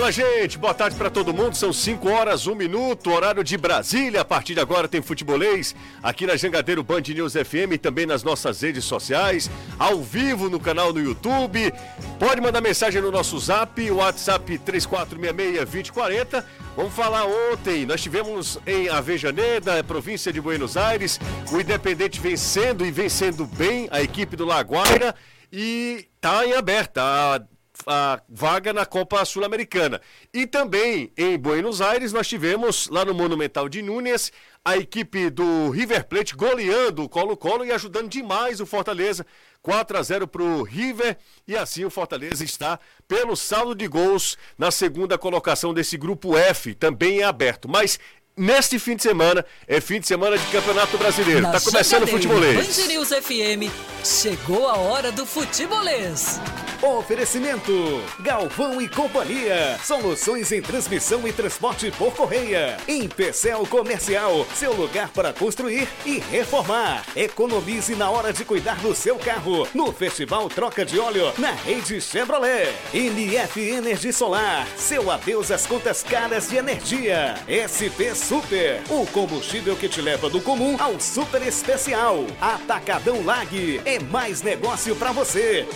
Fala, gente. Boa tarde para todo mundo. São 5 horas, 1 minuto, horário de Brasília. A partir de agora tem futebolês aqui na Jangadeiro Band News FM e também nas nossas redes sociais, ao vivo no canal no YouTube. Pode mandar mensagem no nosso Zap, WhatsApp 3466-2040. Vamos falar ontem, nós tivemos em Avejaneda, província de Buenos Aires, o Independente vencendo e vencendo bem a equipe do Laguaira e tá em aberta a a vaga na Copa Sul-Americana. E também em Buenos Aires nós tivemos lá no Monumental de Núñez a equipe do River Plate goleando o Colo-Colo e ajudando demais o Fortaleza. 4 a 0 para o River e assim o Fortaleza está pelo saldo de gols na segunda colocação desse grupo F, também é aberto. Mas neste fim de semana, é fim de semana de Campeonato Brasileiro. Está começando o futebolês. Band News FM, chegou a hora do futebolês. Oferecimento: Galvão e Companhia. Soluções em transmissão e transporte por correia. Em Pecel Comercial, seu lugar para construir e reformar. Economize na hora de cuidar do seu carro. No Festival Troca de Óleo, na rede Chevrolet. NF Energia Solar, seu adeus às contas caras de energia. SP Super, o combustível que te leva do comum ao super especial. Atacadão Lag, é mais negócio para você.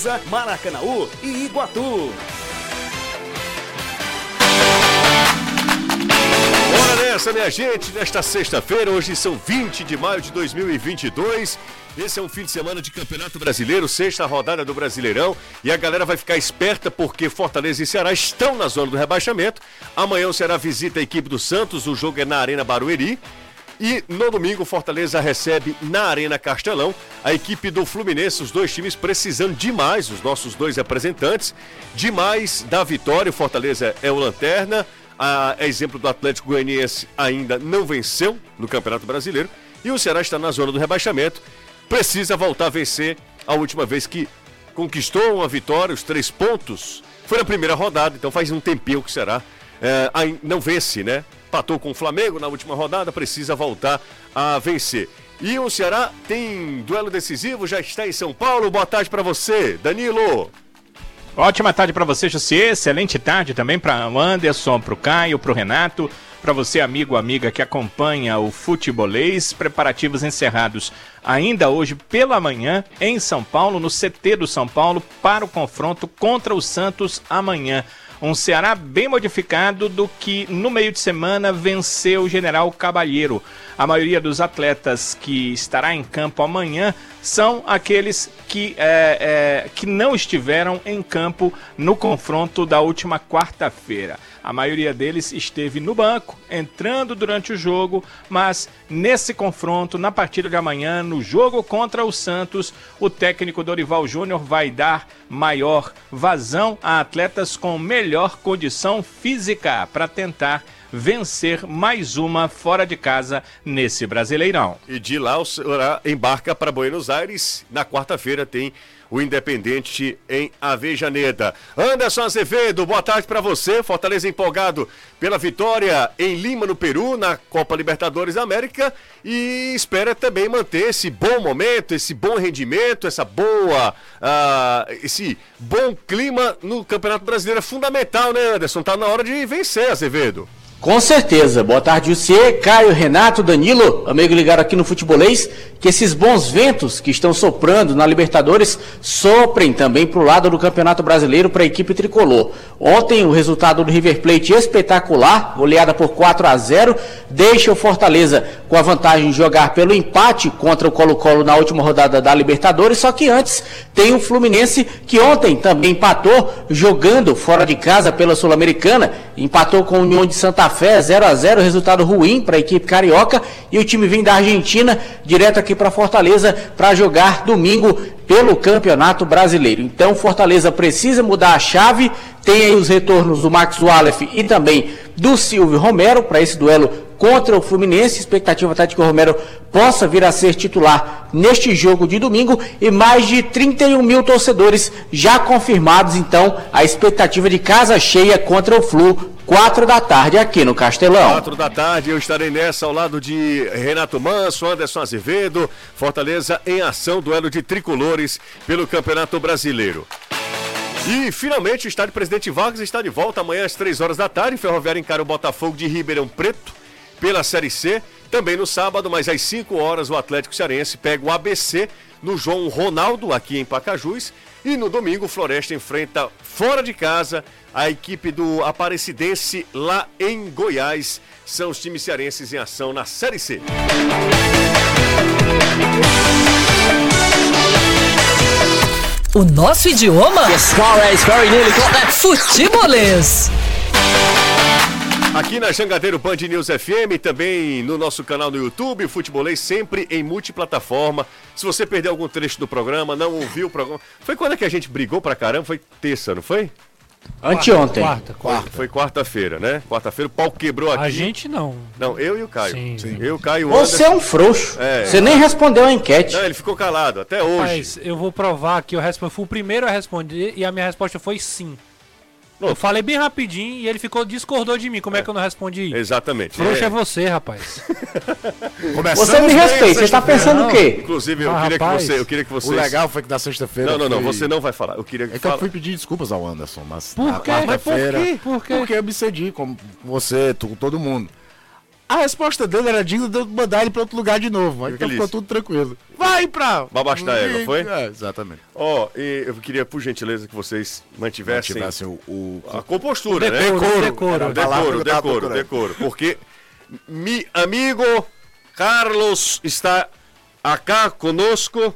Fortaleza, Maracanaú e Iguatu. Nessa, minha gente, nesta sexta-feira, hoje são 20 de maio de 2022. Esse é um fim de semana de Campeonato Brasileiro, sexta rodada do Brasileirão. E a galera vai ficar esperta porque Fortaleza e Ceará estão na zona do rebaixamento. Amanhã o Ceará visita a equipe do Santos, o jogo é na Arena Barueri. E no domingo, Fortaleza recebe na Arena Castelão a equipe do Fluminense, os dois times precisando demais, os nossos dois representantes, demais da vitória. O Fortaleza é o lanterna, a exemplo do Atlético Goianiense ainda não venceu no Campeonato Brasileiro. E o Ceará está na zona do rebaixamento, precisa voltar a vencer a última vez que conquistou uma vitória, os três pontos. Foi na primeira rodada, então faz um tempinho que o Ceará é, não vence, né? Patou com o Flamengo na última rodada, precisa voltar a vencer. E o Ceará tem duelo decisivo, já está em São Paulo. Boa tarde para você, Danilo. Ótima tarde para você, José. Excelente tarde também para o Anderson, para o Caio, para o Renato, para você, amigo, amiga que acompanha o futebolês. Preparativos encerrados ainda hoje pela manhã em São Paulo, no CT do São Paulo, para o confronto contra o Santos amanhã. Um Ceará bem modificado do que no meio de semana venceu o General Cabalheiro. A maioria dos atletas que estará em campo amanhã são aqueles que, é, é, que não estiveram em campo no confronto da última quarta-feira. A maioria deles esteve no banco, entrando durante o jogo, mas nesse confronto, na partida de amanhã, no jogo contra o Santos, o técnico Dorival Júnior vai dar maior vazão a atletas com melhor condição física para tentar vencer mais uma fora de casa nesse Brasileirão. E de lá o Ceará embarca para Buenos Aires. Na quarta-feira tem o Independente em Avejaneda. Anderson Azevedo, boa tarde para você. Fortaleza empolgado pela vitória em Lima, no Peru, na Copa Libertadores da América e espera também manter esse bom momento, esse bom rendimento, essa boa, uh, esse bom clima no Campeonato Brasileiro. É fundamental, né, Anderson? Tá na hora de vencer, Azevedo. Com certeza. Boa tarde, você, Caio, Renato, Danilo, amigo ligado aqui no Futebolês, que esses bons ventos que estão soprando na Libertadores soprem também para o lado do Campeonato Brasileiro para a equipe tricolor. Ontem o resultado do River Plate espetacular, goleada por 4 a 0, deixa o Fortaleza com a vantagem de jogar pelo empate contra o Colo-Colo na última rodada da Libertadores, só que antes tem o Fluminense que ontem também empatou jogando fora de casa pela Sul-Americana, empatou com o União de Santa Fé 0 a 0, resultado ruim para a equipe carioca e o time vem da Argentina direto aqui para Fortaleza para jogar domingo pelo Campeonato Brasileiro. Então Fortaleza precisa mudar a chave, tem aí os retornos do Max Wallef e também do Silvio Romero para esse duelo contra o Fluminense. Expectativa tá de que o Romero possa vir a ser titular neste jogo de domingo e mais de 31 mil torcedores já confirmados. Então, a expectativa de casa cheia contra o Flu. Quatro da tarde aqui no Castelão. Quatro da tarde, eu estarei nessa ao lado de Renato Manso, Anderson Azevedo, Fortaleza em ação, duelo de tricolores pelo Campeonato Brasileiro. E finalmente o estádio Presidente Vargas está de volta amanhã às 3 horas da tarde. Ferroviário encara o Botafogo de Ribeirão Preto pela Série C. Também no sábado, mas às 5 horas, o Atlético Cearense pega o ABC no João Ronaldo, aqui em Pacajus. E no domingo, o Floresta enfrenta fora de casa a equipe do Aparecidense lá em Goiás. São os times cearenses em ação na Série C. O nosso idioma? Futebolês. Aqui na Jangadeiro Band News FM, também no nosso canal no YouTube, Futebolês, sempre em multiplataforma. Se você perdeu algum trecho do programa, não ouviu o programa. Foi quando é que a gente brigou pra caramba? Foi terça, não foi? Anteontem. Quarta, quarta. Foi quarta-feira, né? Quarta-feira o pau quebrou aqui. A gente não. Não, eu e o Caio. Sim. Sim. Eu, Caio, o Você é um frouxo. É. Você nem respondeu a enquete. Não, ele ficou calado até hoje. Mas eu vou provar que eu respondi. Fui o primeiro a responder e a minha resposta foi sim. Eu falei bem rapidinho e ele ficou discordou de mim. Como é, que eu não respondi? Exatamente. Frouxo é. É. você, rapaz. Você me respeita. Você está pensando o quê? Inclusive, eu Ah, queria que rapaz. você. Eu queria que O vocês. legal foi que na sexta-feira. Não, não, não, foi- você não vai falar. Eu queria que É que eu fala- fui pedir desculpas ao Anderson, mas Por quê? Mas por quê? Por quê? Porque eu me cedi com você, tu- com todo mundo. A resposta dele era digna de eu mandar ele pra outro lugar de novo. Aí então ficou tudo tranquilo. Vai pra. Baixo da égua, foi? É, exatamente. Ó, e eu queria, por gentileza, que vocês mantivessem Tivesse o. o- a compostura, né? Decoro, decoro. A palavra Decoro, tava decoro, procurando. decoro. Porque mi amigo Carlos está acá conosco.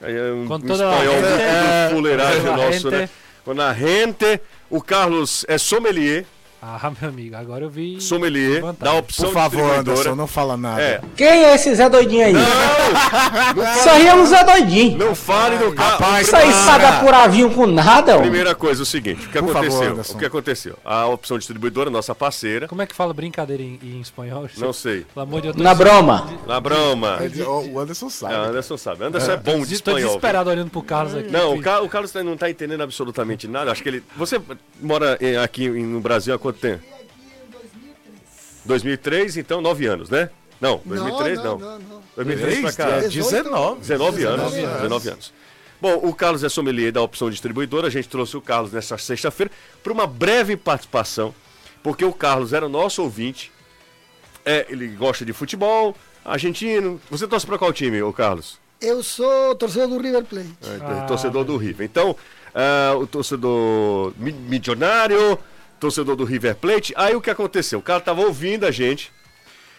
É um, Com toda a espanhol gente. muito É, fuleiragem a nosso, né? gente. Com a gente. O Carlos é sommelier, Ah, meu amigo, agora eu vi. sommelier Vantagem. da opção Por favor. Anderson, não fala nada. É, Quem é esse Zé Doidinho aí? não, Isso aí é um Zé Doidinho. não fale do Carlos. Isso aí sabe apuravinho com nada, ó. Primeira coisa, o seguinte, o que Por favor, aconteceu? Anderson. o que aconteceu? A opção distribuidora, nossa parceira, Como é que fala brincadeira em, em espanhol? não sei, Pelo amor de Deus. Na broma. na Brahma. Ele- O Anderson sabe. Ah, Anderson sabe. Anderson é, bom de Tô espanhol. desesperado olhando pro Carlos aqui. Não, o, o Carlos não tá entendendo absolutamente nada. Acho que ele. Você mora aqui no Brasil há quanto tempo? 2003, então nove anos, né? Não, 2003 não. não, não. 2003 pra cá. É 19. 19 anos. 19 anos. Bom, o Carlos é sommelier da opção distribuidora. A gente trouxe o Carlos nessa sexta-feira para uma breve participação, porque o Carlos era nosso ouvinte. É, ele gosta de futebol, argentino. Você torce para qual time, o Carlos? Eu sou torcedor do River Plate. É, torcedor do River. Então, ah, o torcedor mi- milionário, torcedor do River Plate. Aí o que aconteceu? O cara tava ouvindo a gente.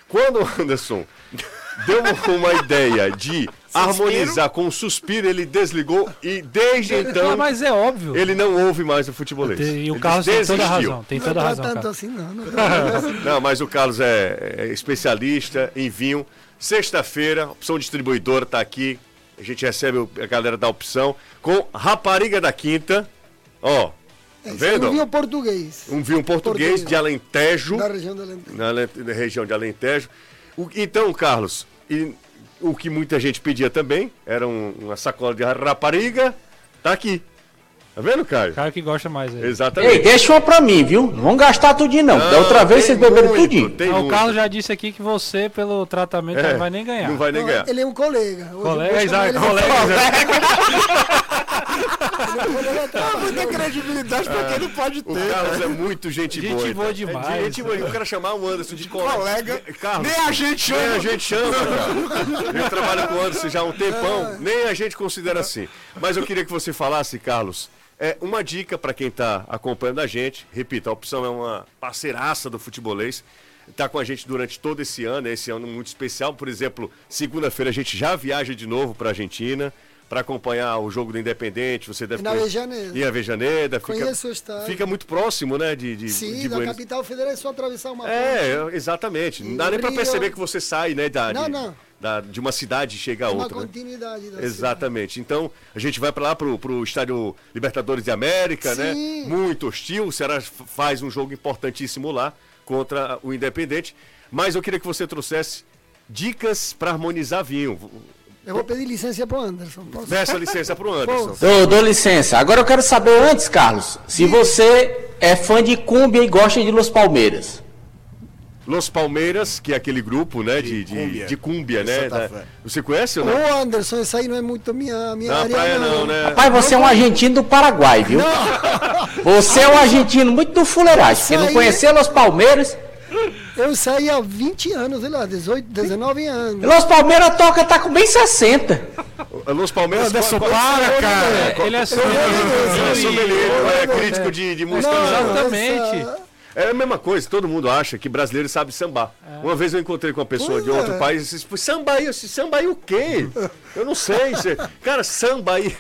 Quando o Anderson deu uma ideia de harmonizar com um suspiro, ele desligou e desde então Ah, mas é óbvio. ele não ouve mais o futebolês. E o Carlos tem toda a razão. Tem não toda a tá razão. tanto assim, não. não tá tanto assim. Não, mas o Carlos é, é especialista em vinho. Sexta-feira, opção distribuidora tá aqui. A gente recebe o- a galera da opção com Rapariga da Quinta. Ó, É, vendo? Eu vi o português. Um vinho português Português. de Alentejo, Da região do Alentejo. na, na região de Alentejo. O- então, Carlos, e o que muita gente pedia também era um- uma sacola de rapariga. Tá aqui. Tá vendo, Caio? Cara que gosta mais aí. Exatamente. Ei, deixa uma pra mim, viu? Não vão gastar tudinho, não. da Não, outra vez vocês beberam muito, tudinho. Ah, o muito. Carlos já disse aqui que você, pelo tratamento, É, não vai nem ganhar. Não vai nem Não, ganhar. Ele é um colega. Hoje eu Colega, exato, ele de colega. Muita credibilidade pra quem não pode O ter. Carlos é muito gente, Gente boa. boa então. demais, É gente boa. Eu quero chamar o Anderson de colega. Colega. Carlos, Nem a gente Nem chama. a gente chama, cara. Eu trabalho com o Anderson já há um tempão, nem a gente considera assim. Mas eu queria que você falasse, Carlos, é uma dica para quem está acompanhando a gente. Repito, a opção é uma parceiraça do futebolês. Está com a gente durante todo esse ano, é esse ano muito especial. Por exemplo, segunda-feira a gente já viaja de novo para a Argentina para acompanhar o jogo do Independente. Você deve Na conhe- Avejaneda. Em Avejaneda. Fica, Conheço o estádio. fica muito próximo, né? De, de, Sim, de da capital federal é só atravessar uma ponte. é, exatamente. Não E dá nem pra Rio- perceber que você sai, né, da, Não, não. Da- de uma cidade chega a É uma outra. né? continuidade da Exatamente. Então, a gente vai pra lá pro, pro estádio Libertadores de América, né? Sim. Muito hostil. O Ceará faz um jogo importantíssimo lá contra o Independente. Mas eu queria que você trouxesse dicas pra harmonizar vinho. Eu vou pedir licença pro Anderson. Posso? Peça licença pro Anderson. Dou, dou licença. Agora eu quero saber antes, Carlos, se você é fã de Cumbia e gosta de Los Palmeiras. Los Palmeiras, que é aquele grupo, né, de, de, cúmbia. de cúmbia, né? Santa da-. Você conhece ou não? Ô Anderson, esse aí não é muito minha, minha Na área. praia não, né? Rapaz, você é um argentino do Paraguai, viu? Você é um argentino muito do fuleiragem, porque não Isso aí- conheceu Los Palmeiras. Eu saí há 20 anos, sei lá, 18, 19 anos. Los Palmeiras toca, tá com bem 60. Los Palmeiras... Qual- para, cara. É, ele é Ele é sommelier. sommelier, é crítico de, de música. Não, Exatamente. essa- É a mesma coisa, todo mundo acha que brasileiro sabe sambar. Uma vez eu encontrei com uma pessoa Pois de outro é. país e disse, "Pô, samba aí, samba aí o quê? Eu não sei. Você... Cara, samba aí.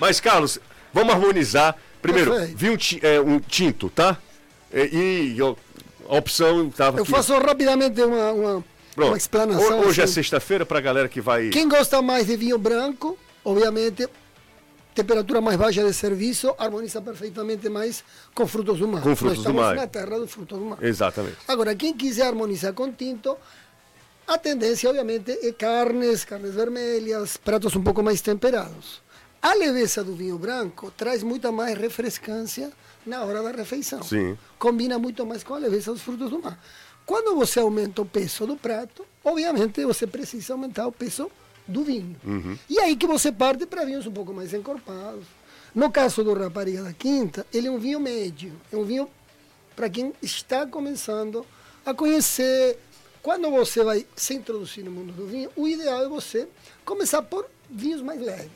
Mas, Carlos, vamos harmonizar. Primeiro, vi um, é, um tinto, tá? E, e, ó, a opção estava Eu aqui. faço rapidamente uma, uma, Pronto. uma explanação. Ho- Hoje é assim. sexta-feira pra galera que vai. Quem gosta mais de vinho branco, obviamente, temperatura mais baixa de serviço, harmoniza perfeitamente mais com frutos do mar. Com frutos do mar. na terra dos frutos do mar. Exatamente. Agora, quem quiser harmonizar com tinto, a tendência, obviamente, é carnes, carnes vermelhas, pratos um pouco mais temperados. A leveza do vinho branco traz muita mais refrescância na hora da refeição. Sim. Combina muito mais com a leveza dos frutos do mar. Quando você aumenta o peso do prato, obviamente você precisa aumentar o peso do vinho. E aí que você parte para vinhos um pouco mais encorpados. No caso do Rapariga da Quinta, ele é um vinho médio. É um vinho para quem está começando a conhecer. Quando você vai se introduzir no mundo do vinho, o ideal é você começar por vinhos mais leves.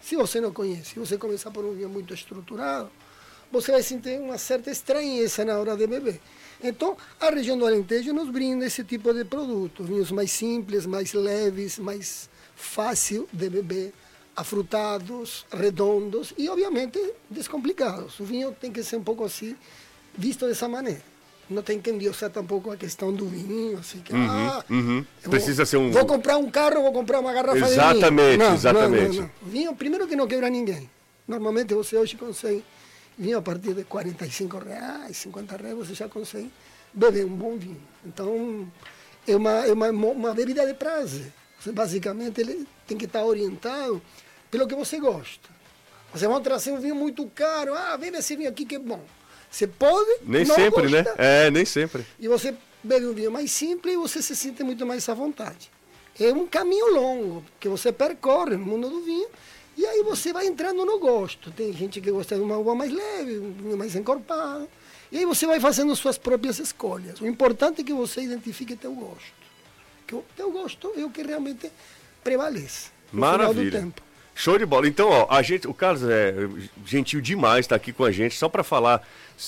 Se você não conhece, se você começar por um vinho muito estruturado, você vai sentir uma certa estranheza na hora de beber. Então, a região do Alentejo nos brinda esse tipo de produto, vinhos mais simples, mais leves, mais fácil de beber, afrutados, redondos e, obviamente, descomplicados. O vinho tem que ser um pouco assim, visto dessa maneira. Não tem que endiosar tampouco a questão do vinho, assim que, ah, uhum. vou- Precisa ser um- Vou comprar um carro, vou comprar uma garrafa de vinho. Exatamente, Não, exatamente. não. Vinho, primeiro que não quebra ninguém. Normalmente você hoje consegue vinho a partir de 45 reais, 50 reais, você já consegue beber um bom vinho. Então, é uma, é uma, uma bebida de prazer. Você, basicamente, ele tem que estar orientado pelo que você gosta. Você vai trazer um vinho muito caro, ah, bebe esse vinho aqui que é bom. Você pode Nem sempre, né? É, nem sempre. E você bebe um vinho mais simples e você se sente muito mais à vontade. É um caminho longo que você percorre no mundo do vinho e aí você vai entrando no gosto. Tem gente que gosta de uma uva mais leve, um vinho mais encorpado. E aí você vai fazendo suas próprias escolhas. O importante é que você identifique teu gosto. Que o teu gosto é o que realmente prevalece. no final do Maravilha. Show de bola. Então, ó, a gente, o Carlos é gentil demais estar aqui com a gente, só para falar,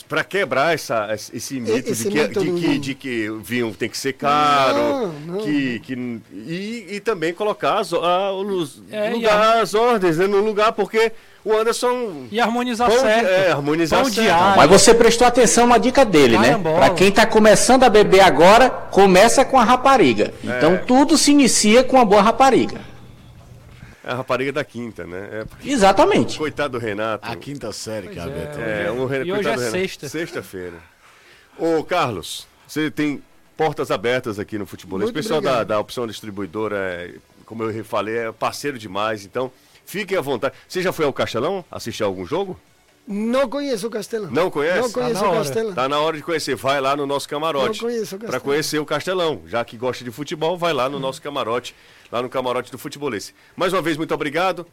para quebrar essa, esse mito, Esse de, que, mito de, que, de que o vinho tem que ser caro, Não, não. que, que e, e também colocar as, a, os, É, lugar, as ordens né, no lugar, porque o Anderson E harmonizar pão certo. é, harmonizar Pão certo. Mas você prestou atenção na dica dele, né? Pra quem tá começando a beber agora, começa com a rapariga. Então tudo se inicia com a boa rapariga. É a rapariga da quinta, né? É, porque- Exatamente. coitado do Renato. A quinta série, que é, Pois é. É, um Renato. E hoje é sexta. Sexta-feira. Ô, Carlos, você tem portas abertas aqui no futebol. Esse Muito pessoal da, da opção distribuidora, é, como eu falei, é parceiro demais, então fiquem à vontade. Você já foi ao Castelão assistir algum jogo? Não conheço o Castelão. Não conhece? Não conheço Tá na o hora. Castelão. Tá na hora de conhecer. Vai lá no nosso camarote. Não conheço o Para conhecer o Castelão. Já que gosta de futebol, vai lá no nosso camarote, lá no camarote do futebolês. Mais uma vez, muito obrigado.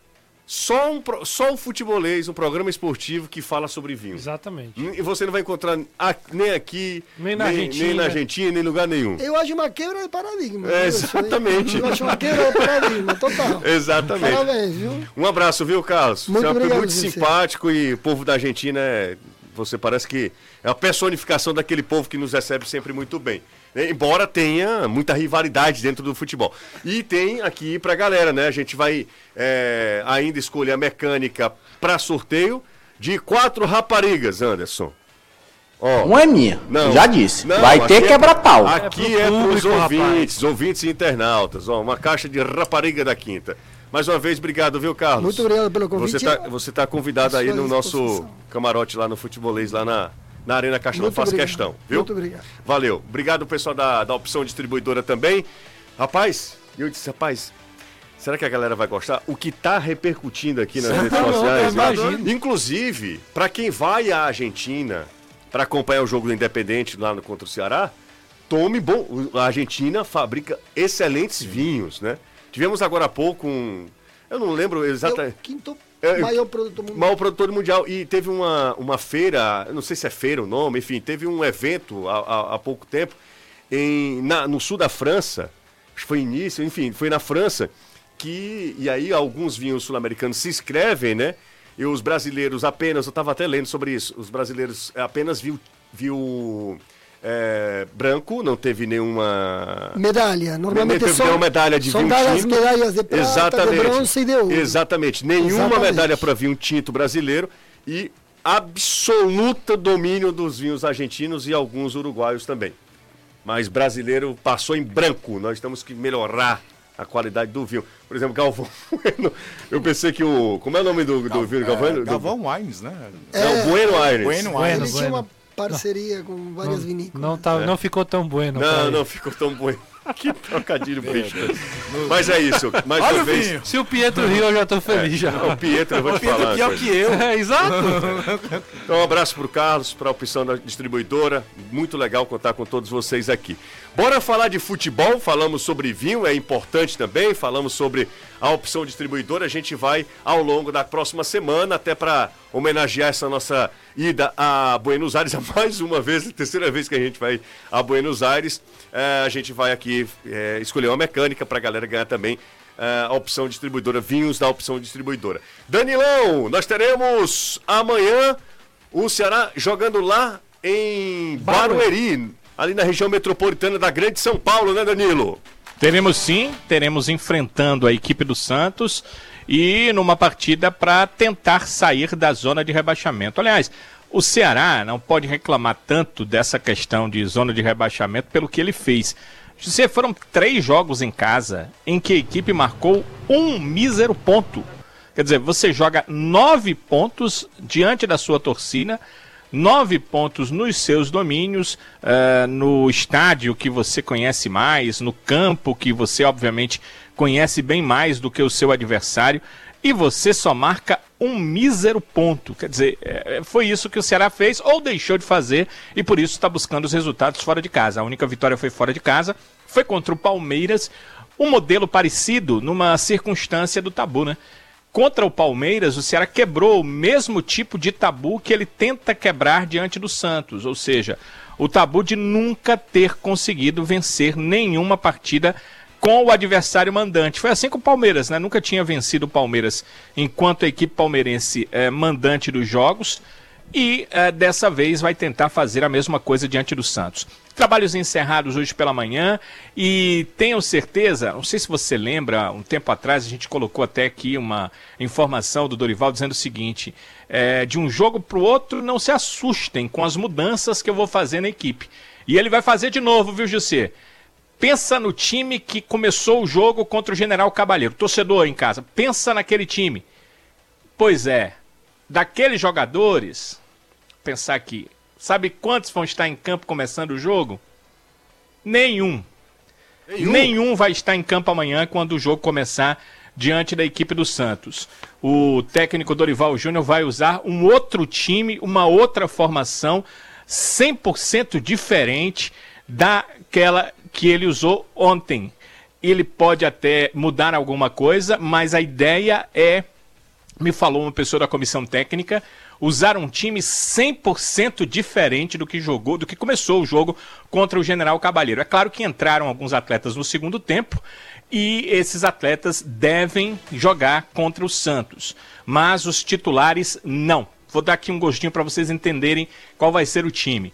Só, um, só o futebolês, um programa esportivo que fala sobre vinho. Exatamente. E você não vai encontrar a- nem aqui, Nem na nem, Argentina. nem na Argentina, nem em lugar nenhum. Eu acho uma quebra de paradigma. É, exatamente. Eu acho uma quebra de paradigma, total. Exatamente. Parabéns, viu? Um abraço, viu, Carlos? Muito você é obrigado, muito simpático e o povo da Argentina é. Você parece que é a personificação daquele povo que nos recebe sempre muito bem. Né? Embora tenha muita rivalidade dentro do futebol. E tem aqui pra galera, né? A gente vai é, ainda escolher a mecânica pra sorteio de quatro raparigas, Anderson. Ó, Uma é minha, Não. já disse. Não, Vai ter é- quebrar pau. Aqui É é pro para os ouvintes, ouvintes e internautas. Ó, uma caixa de rapariga da quinta. Mais uma vez, obrigado, viu, Carlos? Muito obrigado pelo convite. Você está você tá convidado aí no nosso camarote lá no Futebolês, lá na, na Arena Castelão. Faço obrigado. questão, viu? Muito obrigado. Valeu. Obrigado, pessoal da, da opção distribuidora também. Rapaz, eu disse, rapaz, será que a galera vai gostar? O que tá repercutindo aqui nas redes Não, sociais, eu imagino. inclusive, para quem vai à Argentina para acompanhar o jogo do Independente lá no contra o Ceará, tome bom. A Argentina fabrica excelentes vinhos, né? Tivemos agora há pouco um. Eu não lembro É exatamente. quinto É, maior produto mundial. Maior produtor mundial. E teve uma, uma feira, não sei se é feira o nome, enfim, teve um evento há, há, há pouco tempo em, na- no sul da França, acho que foi início, enfim, foi na França, que. E aí alguns vinhos sul-americanos se inscrevem, né? E os brasileiros apenas, eu estava até lendo sobre isso, os brasileiros apenas viu, viu é, branco, não teve nenhuma. Medalha. Normalmente teve são, nenhuma medalha de são vinho tinto. medalhas de prata, de bronze e de ouro. Exatamente. Nenhuma Exatamente. medalha para vinho tinto brasileiro e absoluto domínio dos vinhos argentinos e alguns uruguaios também. Mas brasileiro passou em branco. Nós temos que melhorar a qualidade do vinho. Por exemplo, Galvão Bueno. Eu pensei que o. Como é o nome do, do vinho Galvão? É, Galvão Wines, né? Bueno Aires. Bueno Ele Bueno, tinha bueno. Parceria com várias vinícolas. Não, tá, não ficou tão bueno. Não, não ficou tão bueno. Que trocadilho bicho. Mas é isso. Mais Olha uma o vez. vinho. Se o Pietro riu, eu já tô feliz já. O Pietro, eu vou te Pedro falar. uma pior que eu. É, exato. Então, um abraço pro Carlos, pra opção da distribuidora. Muito legal contar com todos vocês aqui. Bora falar de futebol, falamos sobre vinho, é importante também, falamos sobre a opção distribuidora. A gente vai ao longo da próxima semana, até para homenagear essa nossa ida a Buenos Aires, a mais uma vez, a terceira vez que a gente vai a Buenos Aires. É, a gente vai aqui é, escolher uma mecânica para a galera ganhar também é, a opção distribuidora, vinhos da opção distribuidora. Danilão, nós teremos amanhã o Ceará jogando lá em Barueri, ali na região metropolitana da Grande São Paulo, né, Danilo? Teremos sim, teremos enfrentando a equipe do Santos e numa partida para tentar sair da zona de rebaixamento. Aliás, o Ceará não pode reclamar tanto dessa questão de zona de rebaixamento pelo que ele fez. Se foram três jogos em casa em que a equipe marcou um mísero ponto. Quer dizer, você joga nove pontos diante da sua torcida, nove pontos nos seus domínios, eh, no estádio que você conhece mais, no campo que você, obviamente, conhece bem mais do que o seu adversário, e você só marca um mísero ponto. Quer dizer, eh, foi isso que o Ceará fez ou deixou de fazer, e por isso está buscando os resultados fora de casa. A única vitória foi fora de casa, foi contra o Palmeiras, um modelo parecido numa circunstância do tabu, né? Contra o Palmeiras, o Ceará quebrou o mesmo tipo de tabu que ele tenta quebrar diante do Santos, ou seja, o tabu de nunca ter conseguido vencer nenhuma partida com o adversário mandante. Foi assim com o Palmeiras, né? Nunca tinha vencido o Palmeiras enquanto a equipe palmeirense é mandante dos jogos e eh, dessa vez vai tentar fazer a mesma coisa diante do Santos. Trabalhos encerrados hoje pela manhã e tenho certeza, não sei se você lembra, um tempo atrás a gente colocou até aqui uma informação do Dorival dizendo o seguinte: eh, de um jogo para o outro, não se assustem com as mudanças que eu vou fazer na equipe. E ele vai fazer de novo, viu, José? Pensa no time que começou o jogo contra o General Cabalheiro, torcedor em casa. Pensa naquele time. Pois é, daqueles jogadores, pensar aqui, sabe quantos vão estar em campo começando o jogo? Nenhum. Nenhum, vai estar em campo amanhã quando o jogo começar diante da equipe do Santos. O técnico Dorival Júnior vai usar um outro time, uma outra formação 100% diferente daquela que ele usou ontem. Ele pode até mudar alguma coisa, mas a ideia é me falou uma pessoa da comissão técnica, usar um time 100% diferente do que jogou, do que começou o jogo contra o General Cabalheiro. É claro que entraram alguns atletas no segundo tempo e esses atletas devem jogar contra o Santos, mas os titulares não. Vou dar aqui um gostinho para vocês entenderem qual vai ser o time.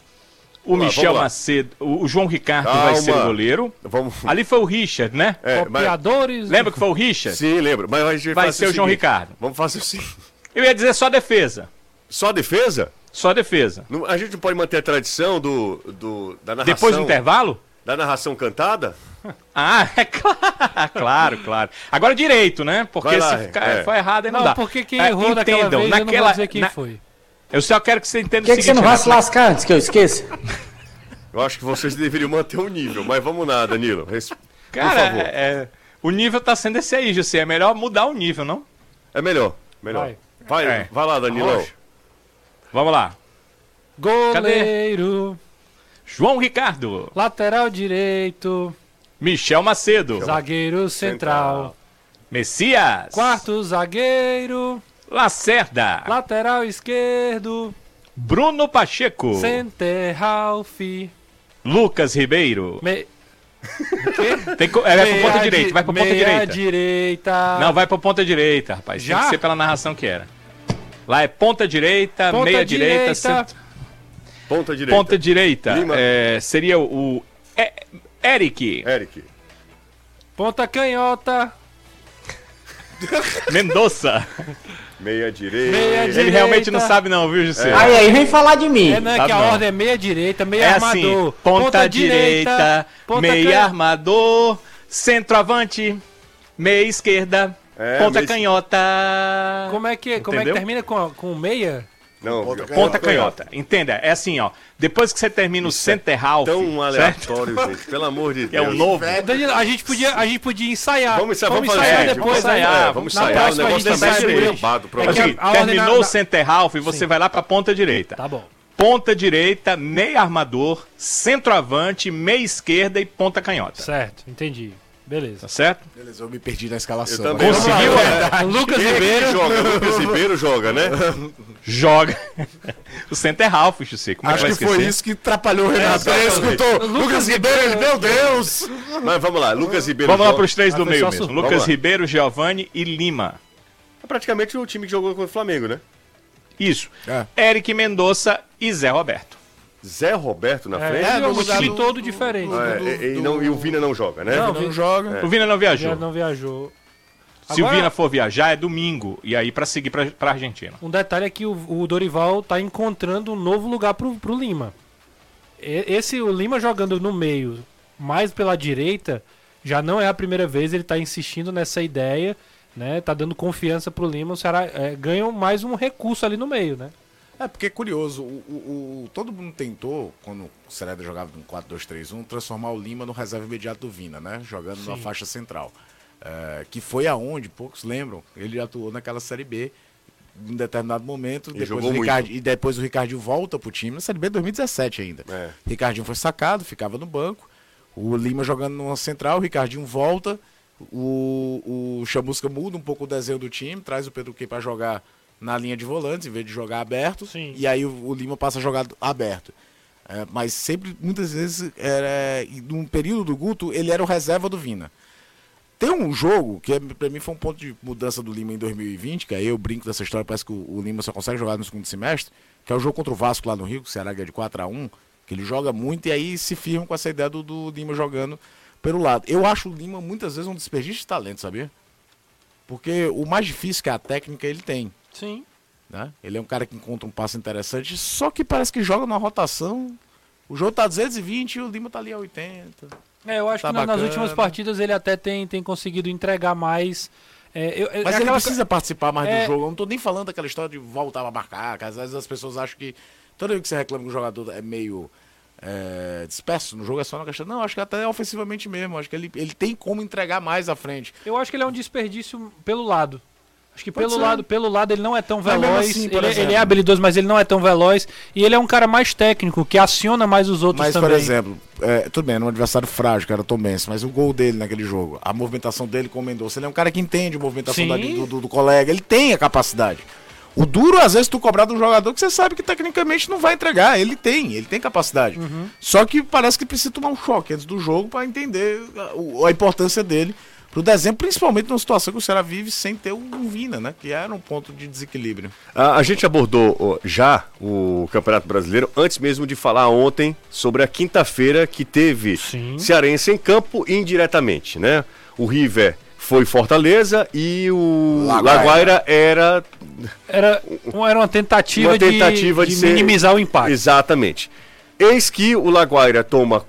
O Vamos lá, Michel. Macedo, o João Ricardo Calma. vai ser o goleiro. Vamos. Ali foi o Richard, né? É, mas- Copiadores. Lembra que foi o Richard? Sim, lembro. Mas a gente Vai ser o João seguinte, Ricardo. Vamos fazer o seguinte. Eu ia dizer só defesa. Só defesa? Só defesa. Não- A gente não pode manter a tradição do, do, da narração. Depois do intervalo? Da narração cantada? Ah, é claro, claro, claro. Agora direito, né? Porque lá, se ficar, é. foi errado aí não, Não, dá. porque quem É, errou naquela entendam, vez, eu não naquela, vou dizer quem na- foi. Eu só quero que você entenda Por que, o que você seguinte, não vai se lascar antes que eu esqueça? Eu acho que vocês deveriam manter o nível, mas vamos lá, Danilo. Res- Cara, Por favor. é- é, o nível tá sendo esse aí, José. É melhor mudar o nível, não? É melhor, melhor. Vai. Vai, É. vai lá, Danilo. Rocha. Vamos lá. Goleiro. João Ricardo. Lateral direito. Michel Macedo. Zagueiro central. Messias. Quarto zagueiro. Lacerda. Lateral esquerdo. Bruno Pacheco. Center Ralph. Lucas Ribeiro. Me... Tem co- é, vai meia ponta di- direita, vai pra ponta direita. direita. Não, vai pra ponta direita, rapaz. Tem Já? que ser pela narração que era. Lá é ponta direita, Ponta meia direita, direita. cent- Ponta direita. ponta direita. É, seria o é, Eric Eric. Ponta canhota. Mendonça. Meia direita. Meia Ele direita. realmente não sabe não, viu, José? Aí, aí, vem falar de mim. É, não é Sabe que a não. ordem é meia direita, meia É armador. assim, ponta, direita, ponta meia can- armador, centroavante, meia esquerda, É, ponta meia- canhota. Como é que, como é que termina com, com meia? Não, Ponta Ponta canhota. Entenda? É assim, ó. Depois que você termina o center half, Tão certo? aleatório, gente. Pelo amor de Que é Deus. o novo. Danilo, a gente podia, a gente podia ensaiar. Vamos ensaiar, vamos fazer. ensaiar gente, depois. vamos ensaiar, vamos Na ensaiar. O negócio tá pro É É o a- seguinte, a ordem terminou na- o center half e você Sim. vai lá pra ponta direita. Tá bom. Ponta direita, meia armador, centroavante, meia esquerda e ponta canhota. Certo, entendi. Beleza. Tá certo? Beleza, eu me perdi na escalação. Eu também. Conseguiu? É, Lucas é Ribeiro. joga? Lucas Ribeiro joga, né? Joga. o center half, José. Como é Acho que vai que foi isso que atrapalhou o Renato. Ele exatamente. escutou Lucas Ribeiro, ele, meu Deus! Mas vamos lá, Lucas Ribeiro Vamos lá joga. pros três do Ah, foi meio mesmo. Lucas. Ribeiro, Giovanni e Lima. É praticamente o time que jogou contra o Flamengo, né? Isso. É. Eric Mendonça e Zé Roberto. Zé Roberto na frente. É, É, é um lugar time do- todo diferente. Né? é, e, e não- e o Vina não joga, né? Não, Não vi- joga. O Vina não viajou. Já não viajou. Se Agora- o Vina for viajar, é domingo. E aí pra seguir pra, pra Argentina. Um detalhe é que o, o Dorival tá encontrando um novo lugar pro, pro Lima. E- Esse, o Lima jogando no meio, mais pela direita, já não é a primeira vez, ele tá insistindo nessa ideia, né? Tá dando confiança pro Lima, o Ceará é, ganha mais um recurso ali no meio, né? É, porque é curioso, o, o- o- todo mundo tentou, quando o Sereda jogava no 4-2-3-1, transformar o Lima no reserva imediato do Vina, né? Jogando na faixa central. É, que foi aonde, poucos lembram, ele atuou naquela Série B em um determinado momento, depois jogou o muito. Ricard, e depois o Ricardinho volta pro time, na Série B 2017 ainda. É. Ricardinho foi sacado, ficava no banco, o Lima jogando numa central, o Ricardinho volta, o, o Chamusca muda um pouco o desenho do time, traz o Pedro Quem para jogar na linha de volantes, em vez de jogar aberto, Sim. e aí o, o Lima passa a jogar aberto. É, mas sempre, muitas vezes, era, e num período do Guto, ele era o reserva do Vina. Tem um jogo que é, pra mim foi um ponto de mudança do Lima em 2020, que aí eu brinco dessa história, parece que o, o Lima só consegue jogar no segundo semestre, que é o jogo contra o Vasco lá no Rio, que o Ceará ganha de 4 a 1 que ele joga muito e aí se firma com essa ideia do, do Lima jogando pelo lado. Eu acho o Lima muitas vezes um desperdício de talento, sabia? Porque o mais difícil que é a técnica ele tem. Sim. Né? Ele é um cara que encontra um passe interessante, só que parece que joga numa rotação. O jogo tá 220 e o Lima tá ali a 80. É, eu acho Tá que na- nas bacana. últimas partidas ele até tem, tem conseguido entregar mais. É, eu- é Mas ele aquela- precisa participar mais é- do jogo. Eu não tô nem falando daquela história de voltar a marcar, que às vezes as pessoas acham que. Toda vez que você reclama que o jogador é meio é, disperso no jogo, é só na questão. Não, acho que até ofensivamente mesmo. Acho que ele, ele tem como entregar mais à frente. Eu acho que ele é um desperdício pelo lado. Acho que Pode pelo ser. lelo pelo lado ele não é tão Mas veloz. assim, ele, ele é habilidoso, mas ele não é tão veloz. E ele é um cara mais técnico, que aciona mais os outros Mas, também. por exemplo, é, tudo bem, era um adversário frágil, era Tom Benz, mas o gol dele naquele jogo, a movimentação dele com o Mendonça, ele é um cara que entende a movimentação da- do, do- do colega, ele tem a capacidade. O duro, às vezes, tu cobrar de um jogador que você sabe que tecnicamente não vai entregar. Ele tem, ele tem capacidade. Uhum. Só que parece que precisa tomar um choque antes do jogo para entender a, a importância dele pro desenho, principalmente numa situação que o Ceará vive sem ter um Vina, né? Que era um ponto de desequilíbrio. A, a gente abordou ó, já o Campeonato Brasileiro antes mesmo de falar ontem sobre a quinta-feira que teve Sim. Cearense em campo indiretamente, né? O River foi Fortaleza e o Laguaira. Era Era, era uma tentativa, uma tentativa de, de, de ser- minimizar o impacto. Exatamente. Eis que o Laguaira toma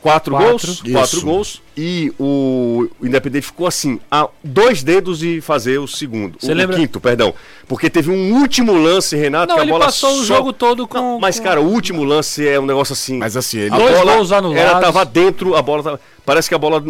quatro, Quatro. gols, quatro Isso. gols e o Independente ficou assim a dois dedos de fazer o segundo, Você o, lembra- quinto, perdão, porque teve um último lance, Renato, Não, que a ele bola passou o só- jogo todo com. Não, mas com- cara, o último lance é um negócio assim. Mas assim, ele. a Dois bola gols anulados. Ela tava dentro, a bola tava, parece que a bola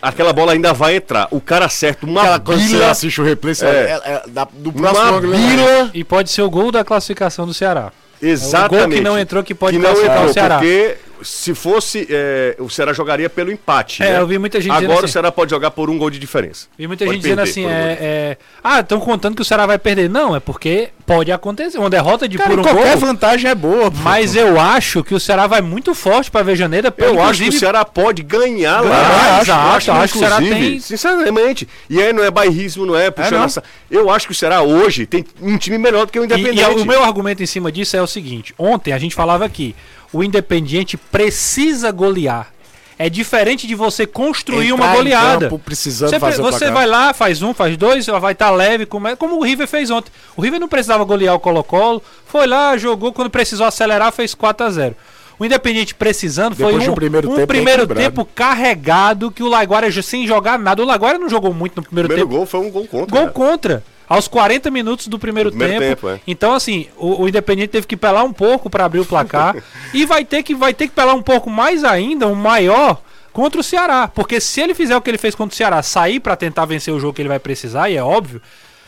aquela bola ainda vai entrar. O cara acerta uma Aquela quando você bila, assiste o replay, você É. é, é, da- do próximo uma ângulo, bila, E pode ser o gol da classificação do Ceará. exatamente. É o gol que não entrou que pode que não classificar entrou, o Ceará. porque se fosse, é, o Ceará jogaria pelo empate. É, né? eu vi muita gente dizendo Agora o assim. Ceará pode jogar por um gol de diferença. Vi muita Pode gente dizendo assim, um é, é, ah, estão contando que o Ceará vai perder. Não, é porque pode acontecer. Uma derrota de Cara, por um qualquer gol. vantagem é boa. pô. Mas eu acho que o Ceará vai muito forte pra Vejaneira. Eu acho que o Ceará pode ganhar Ganhar, lá. exato, acho que o Ceará tem- Sinceramente. E aí não é bairrismo, não é puxando não. essa- Eu acho que o Ceará hoje tem um time melhor do que o E, Independente. e o meu argumento em cima disso é o seguinte: ontem a gente falava aqui, o Independiente precisa golear. É diferente de você construir Entrar uma goleada. campo precisando Você, fazer o você vai lá, faz um, faz dois, vai estar leve, como, é- como o River fez ontem. O River não precisava golear o Colo-Colo, foi lá, jogou, quando precisou acelerar, fez 4 a 0 O Independente precisando foi Depois de um, um primeiro um tempo primeiro tempo carregado que o Laguara sem jogar nada. O Laguara não jogou muito no primeiro, primeiro tempo. gol foi um gol contra. Gol né? contra. Aos 40 minutos do primeiro, Primeiro tempo. tempo, é. Então, assim, o, o Independente teve que pelar um pouco para abrir o placar. e vai ter, que, vai ter que pelar um pouco mais ainda, um maior, contra o Ceará. Porque se ele fizer o que ele fez contra o Ceará, sair para tentar vencer o jogo que ele vai precisar, e é óbvio,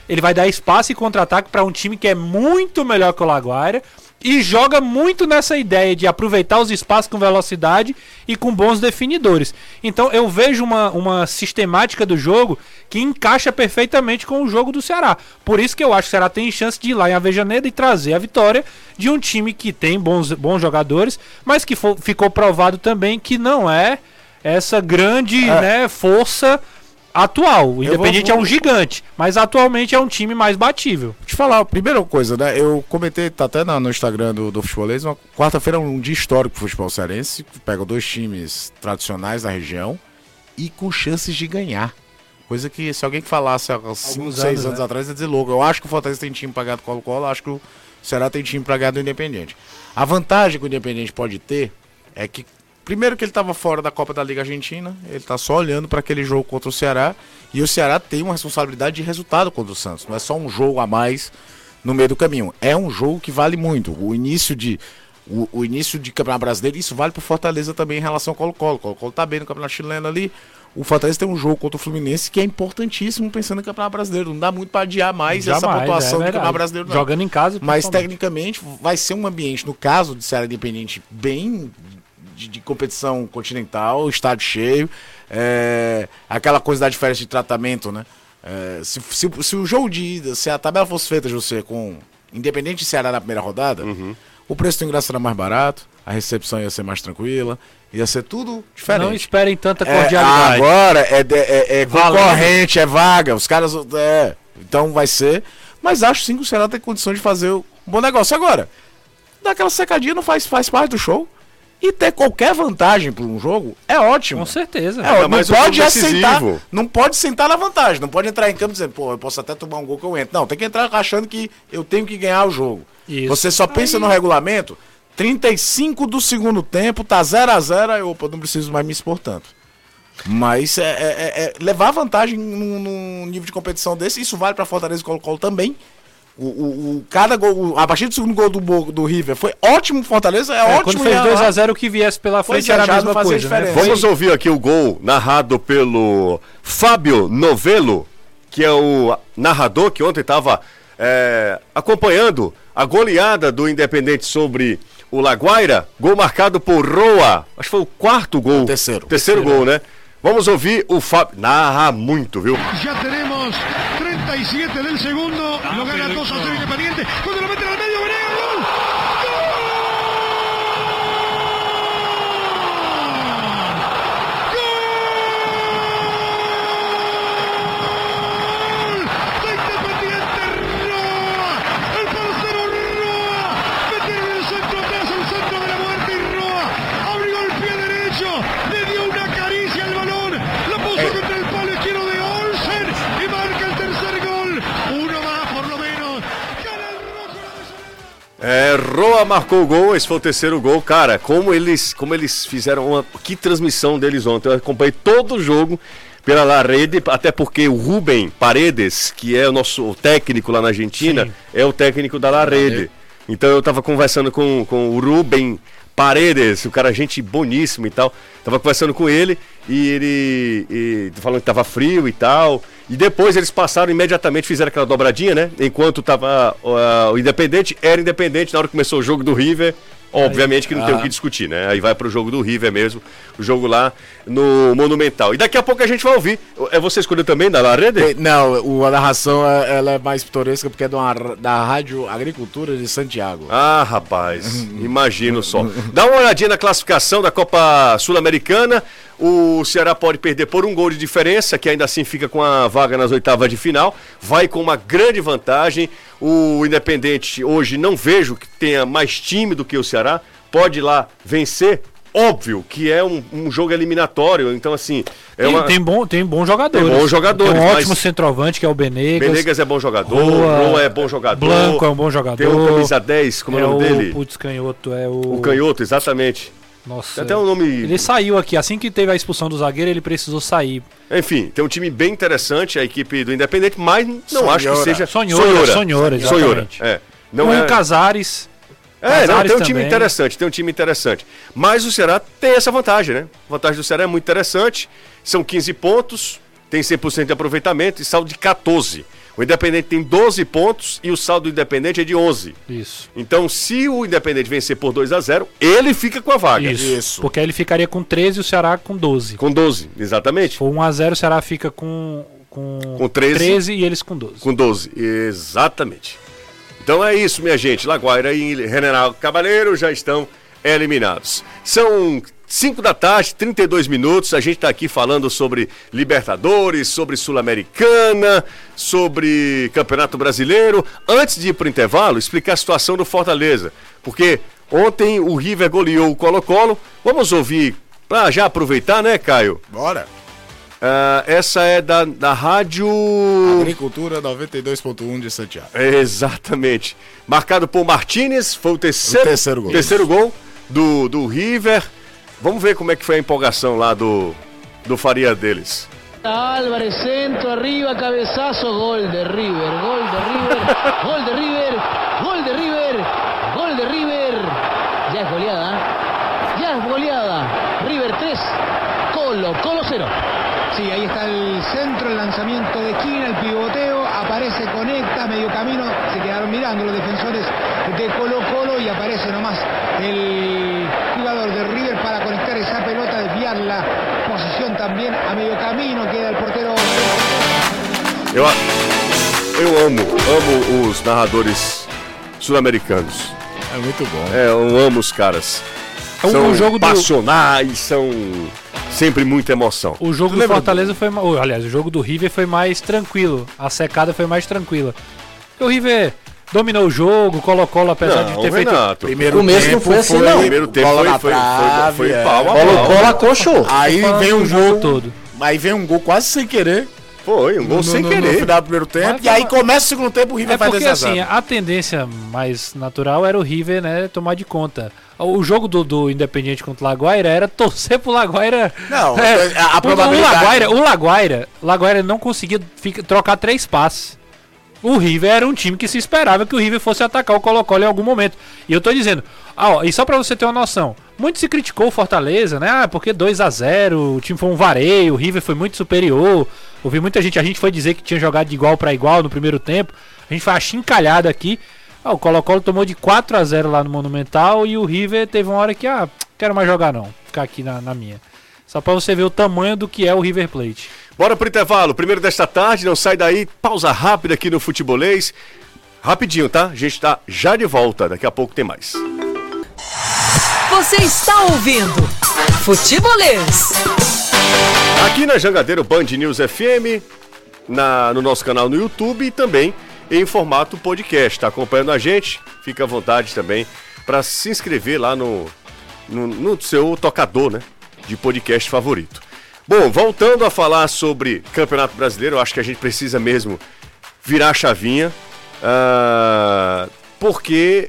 ele vai dar espaço e contra-ataque para um time que é muito melhor que o Laguaira. E joga muito nessa ideia de aproveitar os espaços com velocidade e com bons definidores. Então eu vejo uma, uma sistemática do jogo que encaixa perfeitamente com o jogo do Ceará. Por isso que eu acho que o Ceará tem chance de ir lá em Avejaneira e trazer a vitória de um time que tem bons, bons jogadores, mas que fo- ficou provado também que não é essa grande né, força atual. O Independente vou- é um gigante, mas atualmente é um time mais batível. Te falar, a primeira coisa, né? Eu comentei, tá até na- no Instagram do, do Futebolês, uma quarta-feira é um dia histórico pro futebol cearense. Pega dois times tradicionais da região e com chances de ganhar. Coisa que se alguém que falasse há 5, Alguns 6 anos, anos né? atrás, ia dizer louco. Eu acho que o Fortaleza tem time pra ganhar do Colo-Colo, acho que o Ceará tem time pra ganhar do Independente. A vantagem que o Independente pode ter é que, primeiro que ele estava fora da Copa da Liga Argentina, ele tá só olhando para aquele jogo contra o Ceará, e o Ceará tem uma responsabilidade de resultado contra o Santos. Não é só um jogo a mais no meio do caminho. É um jogo que vale muito. O início de o, o início de Campeonato Brasileiro, isso vale pro Fortaleza também em relação ao Colo-Colo. O Colo-Colo tá bem no Campeonato Chileno ali. O Fortaleza tem um jogo contra o Fluminense que é importantíssimo pensando no Campeonato Brasileiro. Não dá muito para adiar mais essa Jamais, pontuação é do. Campeonato Brasileiro. não. Jogando em casa, Mas tecnicamente vai ser um ambiente, no caso de Ceará Independente, bem de, de competição continental, estádio cheio, é, aquela coisa da diferença de tratamento, né? É, se, se, se o jogo de ida, se a tabela fosse feita, José, com Independente e Ceará na primeira rodada, o preço do ingresso era mais barato, a recepção ia ser mais tranquila, ia ser tudo diferente. Não esperem tanta É, cordialidade. agora é, de- é, é Valendo. concorrente, é vaga, os caras. É, então vai ser. Mas acho sim que o Ceará tem condição de fazer um bom negócio. Agora, dar aquela secadinha não faz, faz parte do show. E ter qualquer vantagem por um jogo é ótimo. Com certeza. É, não pode é sentar, decisivo. não pode sentar na vantagem, não pode entrar em campo dizendo, pô, eu posso até tomar um gol que eu entro. Não, tem que entrar achando que eu tenho que ganhar o jogo. Isso. Você só pensa no regulamento, 35 do segundo tempo, tá 0 a 0 aí, opa, não preciso mais me expor tanto. Mas é, é- é- é levar vantagem num, num nível de competição desse, isso vale pra Fortaleza e Colo-Colo também. O, o- o- cada gol, o- a partir do segundo gol do, do River foi ótimo Fortaleza, é, É, ótimo. quando fez e 2x0, o que viesse pela frente é, era a já mesma coisa. Né? diferença. Vamos ouvir aqui o gol narrado pelo Fábio Novelo, que é o narrador que ontem estava acompanhando a goleada do Independente sobre o Laguaira. Gol marcado por Roa. Acho que foi o quarto gol. Terceiro. Terceiro gol, né? Vamos ouvir o Fábio. Narra muito, viu? Ya tenemos 37 del segundo. Lo gana 2 a 0 Independiente. Cuando lo meten É, Roa marcou o gol, esse foi o terceiro gol. Cara, como eles, como eles fizeram uma. Que transmissão deles ontem. Eu acompanhei todo o jogo pela La Rede, até porque o Rubem Paredes, que é o nosso técnico lá na Argentina, Sim. é o técnico da La Rede. Então eu tava conversando com, com o Rubem Paredes, o cara, gente boníssimo e tal. Tava conversando com ele e ele e falando que tava frio e tal. E depois eles passaram imediatamente, fizeram aquela dobradinha, né? Enquanto tava ó, o Independente, era Independente, na hora que começou o jogo do River, Obviamente que não tem o que discutir, né? Aí vai pro jogo do River mesmo, o jogo lá no Monumental. E daqui a pouco a gente vai ouvir. É você escolheu também da La Rede? Não, o- a narração é- ela é mais pitoresca porque é uma, da Rádio Agricultura de Santiago. Ah, rapaz, imagino só. Dá uma olhadinha na classificação da Copa Sul-Americana. O Ceará pode perder por um gol de diferença, que ainda assim fica com a vaga nas oitavas de final. Vai com uma grande vantagem. O Independente hoje não vejo que tenha mais time do que o Ceará. Pode ir lá vencer. Óbvio que é um, um jogo eliminatório, então assim. É Tem, uma... tem bom, tem bons jogadores. Tem bons jogadores, Tem um ótimo mas- centroavante que é o Benegas. Benegas é bom jogador, Roa, Roa é bom jogador. Blanco é um bom jogador. Tem o camisa 10, como é, o nome dele? Putz, canhoto, é o. O canhoto, exatamente. Nossa. Tem até um nome. Ele saiu aqui, assim que teve a expulsão do zagueiro, ele precisou sair. Enfim, tem um time bem interessante, a equipe do Independente, mas não acho que Sonhora. seja. Sonhora, Sonhora, exatamente. é. Não Com é... o Casares. É, não, tem um time também. interessante, tem um time interessante. Mas o Ceará tem essa vantagem, né? A vantagem do Ceará é muito interessante. São 15 pontos, tem 100% de aproveitamento e saldo de 14. O Independente tem 12 pontos e o saldo do Independente é de 11. Isso. Então, se o Independente vencer por 2 a 0 ele fica com a vaga. Isso. Isso. Porque aí ele ficaria com 13 e o Ceará com 12. Com 12, exatamente. Se for 1x0, o Ceará fica com, com, Com 13. e eles com 12. Com 12, exatamente. Então é isso, minha gente. Laguaira e General Cabaleiro já estão eliminados. São 5 da tarde, 32 minutos. A gente está aqui falando sobre Libertadores, sobre Sul-Americana, sobre Campeonato Brasileiro. Antes de ir para o intervalo, explicar a situação do Fortaleza. Porque ontem o River goleou o Colo-Colo. Vamos ouvir, para já aproveitar, né, Caio? Bora. Ah, essa é da, da rádio. Agricultura 92.1 de Santiago. Exatamente. Marcado por Martinez, foi o terceiro, O terceiro gol. terceiro gol do, do River. Vamos ver como é que foi a empolgação lá do, do Faria deles. Álvarez, centro, arriba, cabezazo, gol de River, gol de River, gol de River, gol de River, gol de River. Ya es goleada, ¿eh? ya es goleada. River 3, Colo, Colo 0. Lanzamiento de esquina, el pivoteo, aparece, conecta, medio camino, se quedaron mirando los defensores de Colo Colo y aparece nomás el jugador de River para conectar esa pelota, desviar la posición también a medio camino, queda el portero. Eu, eu amo, amo os narradores sul-americanos. É muito bom. É, eu amo os caras. É um- são um jogo do- passionais, são sempre muita emoção. O jogo Tu do Fortaleza foi. ou, Aliás, o jogo do River foi mais tranquilo. A secada foi mais tranquila. Porque o River dominou o jogo, Colo-Colo, apesar de Não, ter feito. Renato. Primeiro O começo não tempo foi assim, foi- não. O primeiro tempo bola foi, na foi, foi, trave, foi é. pau a Colo pau. Colo acochou. Aí vem um jogo todo. Aí vem um gol quase sem querer. Foi, um gol no, sem no- querer. No final do primeiro tempo. Mas e aí foi começa o segundo tempo, o River É faz porque 2 a 0. assim, a tendência mais natural era o River, né, tomar de conta. O jogo do, do Independiente contra o Laguaira era torcer pro Laguaira. Não, é, a- a o- probabilidade- O Laguaira, o Laguaira, Laguaira não conseguia fica- trocar três passes. O River era um time que se esperava que o River fosse atacar o Colo-Colo em algum momento. E eu tô dizendo, ah, ó, e só pra você ter uma noção, muito se criticou o Fortaleza, né? Ah, porque 2 a 0 o time foi um vareio, o River foi muito superior. Ouvi muita gente, a gente foi dizer que tinha jogado de igual pra igual no primeiro tempo. A gente foi achincalhado aqui. Ah, o Colo-Colo tomou de 4 a 0 lá no Monumental e o River teve uma hora que, ah, quero mais jogar não, ficar aqui na, na minha. Só pra você ver o tamanho do que é o River Plate. Bora pro intervalo, primeiro desta tarde, não sai daí, pausa rápida aqui no Futebolês. Rapidinho, tá? A gente tá já de volta, daqui a pouco tem mais. Você está ouvindo Futebolês. Aqui na Jangadeiro Band News FM, na, no nosso canal no YouTube e também em formato podcast. Tá acompanhando a gente? Fica à vontade também para se inscrever lá no, no, no seu tocador, né? De podcast favorito. Bom, voltando a falar sobre Campeonato Brasileiro, eu acho que a gente precisa mesmo virar a chavinha, ah, porque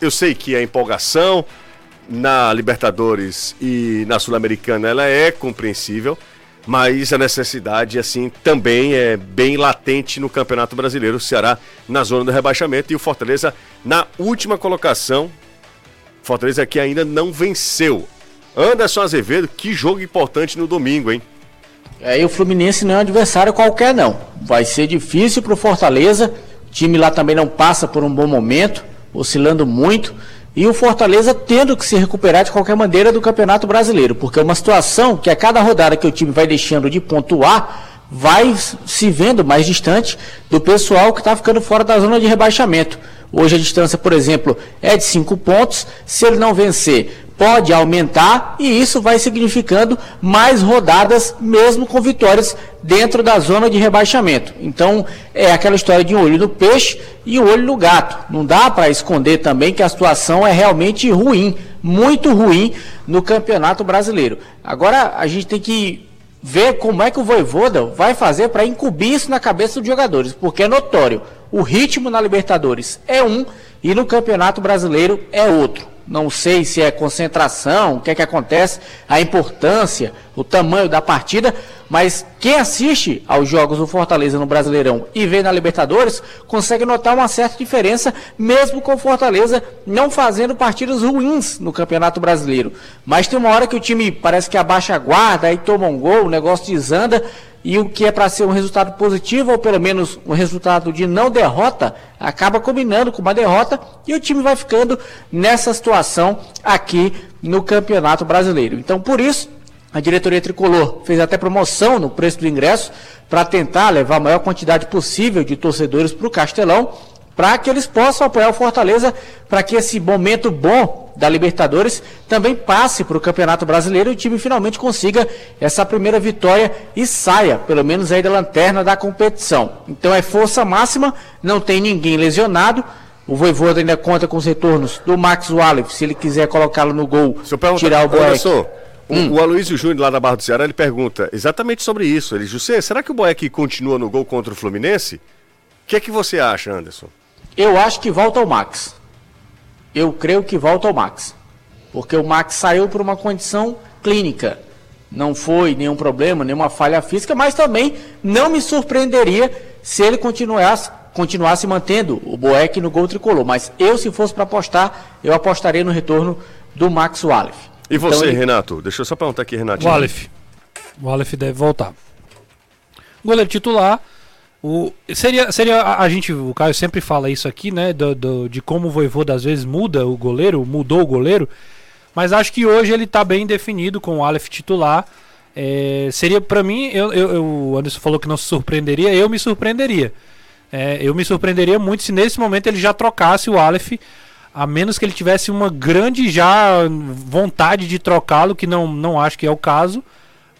eu sei que a empolgação na Libertadores e na Sul-Americana ela é compreensível, mas a necessidade assim também é bem latente no Campeonato Brasileiro. O Ceará na zona do rebaixamento e o Fortaleza na última colocação. Fortaleza que ainda não venceu. Anderson Azevedo, que jogo importante no domingo, hein? Aí o Fluminense não é um adversário qualquer, não. Vai ser difícil pro Fortaleza. O time lá também não passa por um bom momento, oscilando muito. E o Fortaleza tendo que se recuperar de qualquer maneira do Campeonato Brasileiro, porque é uma situação que a cada rodada que o time vai deixando de pontuar, vai se vendo mais distante do pessoal que está ficando fora da zona de rebaixamento. Hoje a distância, por exemplo, é de 5 pontos. Se ele não vencer, pode aumentar e isso vai significando mais rodadas, mesmo com vitórias dentro da zona de rebaixamento. Então, é aquela história de um olho no peixe e um olho no gato. Não dá para esconder também que a situação é realmente ruim, muito ruim no Campeonato Brasileiro. Agora, a gente tem que ver como é que o Voivoda vai fazer para incumbir isso na cabeça dos jogadores, porque é notório, o ritmo na Libertadores é um e no Campeonato Brasileiro é outro. Não sei se é concentração, o que é que acontece, a importância, o tamanho da partida, mas quem assiste aos jogos do Fortaleza no Brasileirão e vê na Libertadores, consegue notar uma certa diferença, mesmo com o Fortaleza não fazendo partidas ruins no Campeonato Brasileiro. Mas tem uma hora que o time parece que abaixa a guarda, aí toma um gol, o negócio desanda, e o que é para ser um resultado positivo, ou pelo menos um resultado de não derrota, acaba combinando com uma derrota e o time vai ficando nessa situação aqui no Campeonato Brasileiro. Então, por isso, a diretoria tricolor fez até promoção no preço do ingresso para tentar levar a maior quantidade possível de torcedores para o Castelão para que eles possam apoiar o Fortaleza, para que esse momento bom da Libertadores também passe para o Campeonato Brasileiro e o time finalmente consiga essa primeira vitória e saia, pelo menos aí da lanterna da competição. Então é força máxima, não tem ninguém lesionado. O Voivoda ainda conta com os retornos do Max Wallace, se ele quiser colocá-lo no gol, tirar o Boeck. O, hum. o Aloysio Júnior, lá da Barra do Ceará, ele pergunta exatamente sobre isso. Ele diz, será que o Boeck continua no gol contra o Fluminense? O que é que você acha, Anderson? Eu acho que volta ao Max. Eu creio que volta ao Max. Porque o Max saiu por uma condição clínica. Não foi nenhum problema, nenhuma falha física, mas também não me surpreenderia se ele continuasse, continuasse mantendo o Boeck no gol tricolor. Mas eu, se fosse para apostar, eu apostaria no retorno do Max Wallace. E você, então, ele... Renato? Deixa eu só perguntar aqui, Renato. Wallace. Wallace deve voltar. Goleiro titular, o, seria, seria a, a, gente, o Caio sempre fala isso aqui, né? Do, do, de como o Voivoda às vezes muda o goleiro, mudou o goleiro. Mas acho que hoje ele está bem definido com o Aleph titular. É, seria para mim, eu, eu, eu, o Anderson falou que não se surpreenderia, eu me surpreenderia. É, eu me surpreenderia muito se nesse momento ele já trocasse o Aleph, a menos que ele tivesse uma grande já vontade de trocá-lo, que não, não acho que é o caso.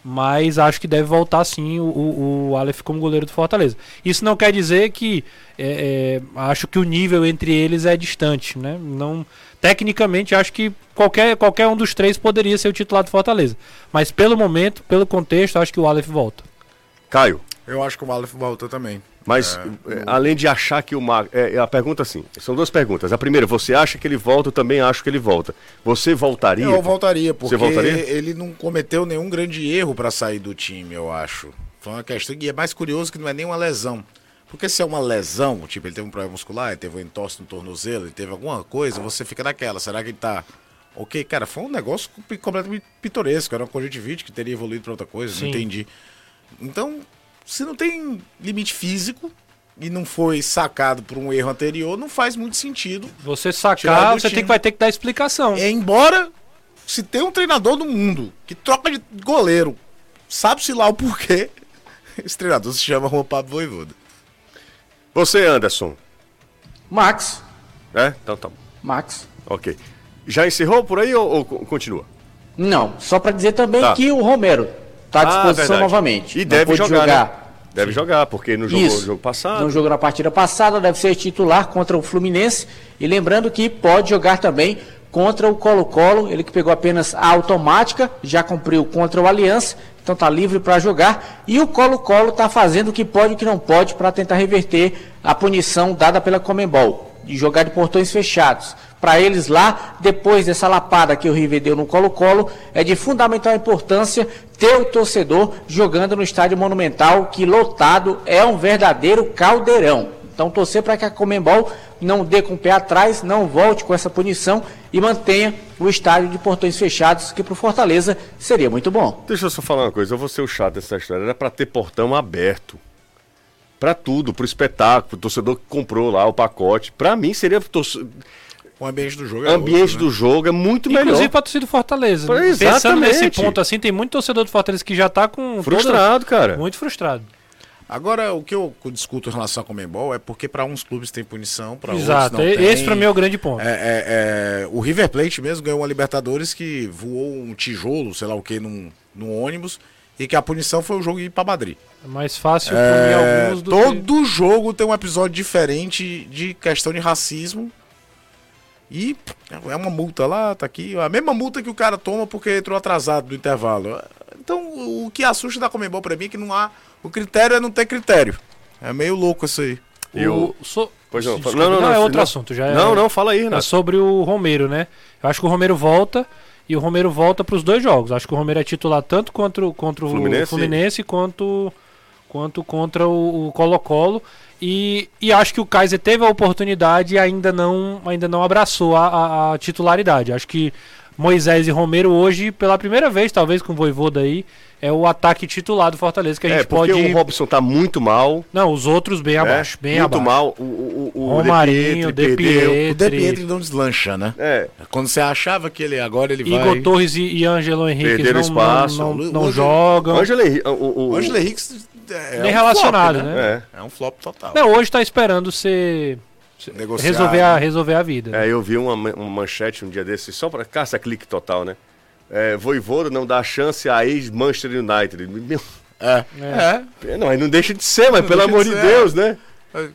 Mas acho que deve voltar sim o, o, o Aleph como goleiro do Fortaleza. Isso não quer dizer que é, é, acho que o nível entre eles é distante, né? Não, tecnicamente acho que qualquer, qualquer um dos três poderia ser o titular do Fortaleza. Mas pelo momento, pelo contexto, acho que o Aleph volta. Caio. Eu acho que o Aleph volta também. Mas, é, é, além de achar que o Max. É, é, a pergunta assim: são duas perguntas. A primeira, você acha que ele volta? Eu também acho que ele volta. Você voltaria? Eu voltaria, porque você voltaria? ele não cometeu nenhum grande erro para sair do time, eu acho. Foi uma questão. E é mais curioso que não é nem uma lesão. Porque se é uma lesão, tipo, ele teve um problema muscular, ele teve um entorse no tornozelo, ele teve alguma coisa, você fica naquela. Será que ele tá. Ok, cara, foi um negócio completamente pitoresco. Era uma conjuntivite que teria evoluído para outra coisa, Sim. não entendi. Então, se não tem limite físico e não foi sacado por um erro anterior, não faz muito sentido. Você sacar, você tem que, vai ter que dar explicação. É, embora se tem um treinador no mundo que troca de goleiro, sabe-se lá o porquê, esse treinador se chama Juan Pablo Voivoda. Você, Anderson. Max. É? Então tá Max. Ok. Já encerrou por aí ou, ou continua? Não, só para dizer também tá. que o Romero Está à ah, disposição ah, novamente. E deve jogar. jogar. Né? Deve jogar, porque no jogo, jogo passado. No jogo na partida passada, deve ser titular contra o Fluminense. E lembrando que pode jogar também contra o Colo-Colo, ele que pegou apenas a automática, já cumpriu contra o Aliança, então está livre para jogar. E o Colo-Colo está fazendo o que pode e o que não pode para tentar reverter a punição dada pela Comembol, de jogar de portões fechados para eles lá, depois dessa lapada que o River deu no Colo-Colo, é de fundamental importância ter o torcedor jogando no estádio monumental, que lotado é um verdadeiro caldeirão. Então torcer para que a Comembol não dê com o pé atrás, não volte com essa punição e mantenha o estádio de portões fechados, que para o Fortaleza seria muito bom. Deixa eu só falar uma coisa, eu vou ser o chato dessa história, era para ter portão aberto. Para tudo, para o espetáculo, o torcedor que comprou lá o pacote. Para mim seria o ambiente do jogo O é ambiente outro, né? do jogo é muito melhor. Inclusive pra torcida do Fortaleza. né? Pois, Pensando nesse exatamente. ponto assim, tem muito torcedor do Fortaleza que já tá com. toda- Frustrado, cara. Muito frustrado. Agora, o que eu discuto em relação a Comembol é porque para uns clubes tem punição, para outros não E- tem. Esse pra mim é o grande ponto. É, é, é, o River Plate mesmo ganhou uma Libertadores que voou um tijolo, sei lá o que, num, num ônibus, e que a punição foi o jogo ir para Madrid. É mais fácil punir É, alguns do todo jogo tem um episódio diferente de questão de racismo. E é uma multa lá, tá aqui. A mesma multa que o cara toma porque entrou atrasado no intervalo. Então, o que assusta da Comembol pra mim é que não há. O critério é não ter critério. É meio louco isso aí. Eu- O, so- Pois não, Desculpa, não, não, não, é outro não. assunto. Já é- Não, não, fala aí, É Renato. sobre o Romero, né? Eu acho que o Romero volta e o Romero volta para os dois jogos. Acho que o Romero é titular tanto contra, o- contra o Fluminense. Fluminense, quanto, quanto contra o Colo-Colo. E, e acho que o Kaiser teve a oportunidade e ainda não, ainda não abraçou a, a- a titularidade. Acho que Moisés e Romero hoje, pela primeira vez, talvez com o Voivoda aí, é o ataque titular do Fortaleza que a É, gente porque pode. o Robson tá muito mal. Não, os outros bem né? abaixo. Bem muito abaixo. mal. O, o, o, o Romarinho, De Pietri. O De Pietri, não deslancha, né? É, Quando você achava que ele agora ele Igor vai. Torres e, e Ângelo Henrique Perderam não, espaço. não, não, não O- o- jogam. Ângelo Henrique. É Nem um relacionado, flop, né? É. É um flop total. Não, hoje tá esperando ser Negociar, resolver a, né? resolver a vida. É, eu vi uma, ma- uma manchete um dia desses, só para caça-clique total, né? É, Voivoda não dá chance a ex-Manchester United. Meu, É. é. não, aí não deixa de ser, mas Não pelo amor de de ser. Deus, né?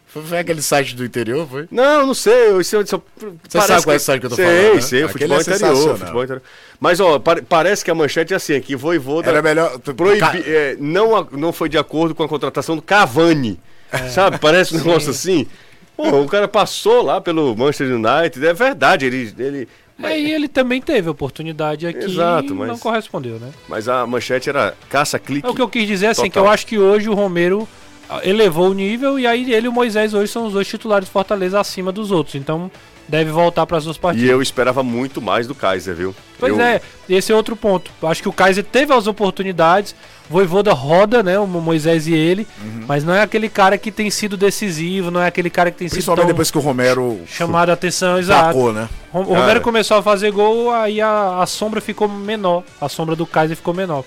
Foi, aquele site do interior, foi? Não, não sei. Eu, isso, isso, Você sabe qual é esse site que eu tô sei, falando, né? Sei, o Aquele futebol é interior, futebol interior. Mas, ó, pare- parece que a manchete é assim, que Voivoda Era melhor. proibi, Ca- é, não, a- não foi de acordo com a contratação do Cavani. Sabe? Parece um negócio assim. Pô, o cara passou lá pelo Manchester United, é verdade, ele, ele, Aí ele também teve oportunidade aqui Exato, e mas- não correspondeu, né? mas a manchete era caça-clique. É o que eu quis dizer assim, que eu acho que hoje o Romero elevou o nível e aí ele e o Moisés hoje são os dois titulares do Fortaleza acima dos outros. Então deve voltar para as duas E partidas. eu esperava muito mais do Kaiser, viu? Pois Eu- é, esse é outro ponto. Acho que o Kaiser teve as oportunidades, Voivoda roda, né, o Moisés e ele, Uhum. mas não é aquele cara que tem sido decisivo, não é aquele cara que tem sido Principalmente tão depois que o Romero chamado a atenção, exato. sacou, né? O Cara. Romero começou a fazer gol, aí a, a sombra ficou menor, a sombra do Kaiser ficou menor.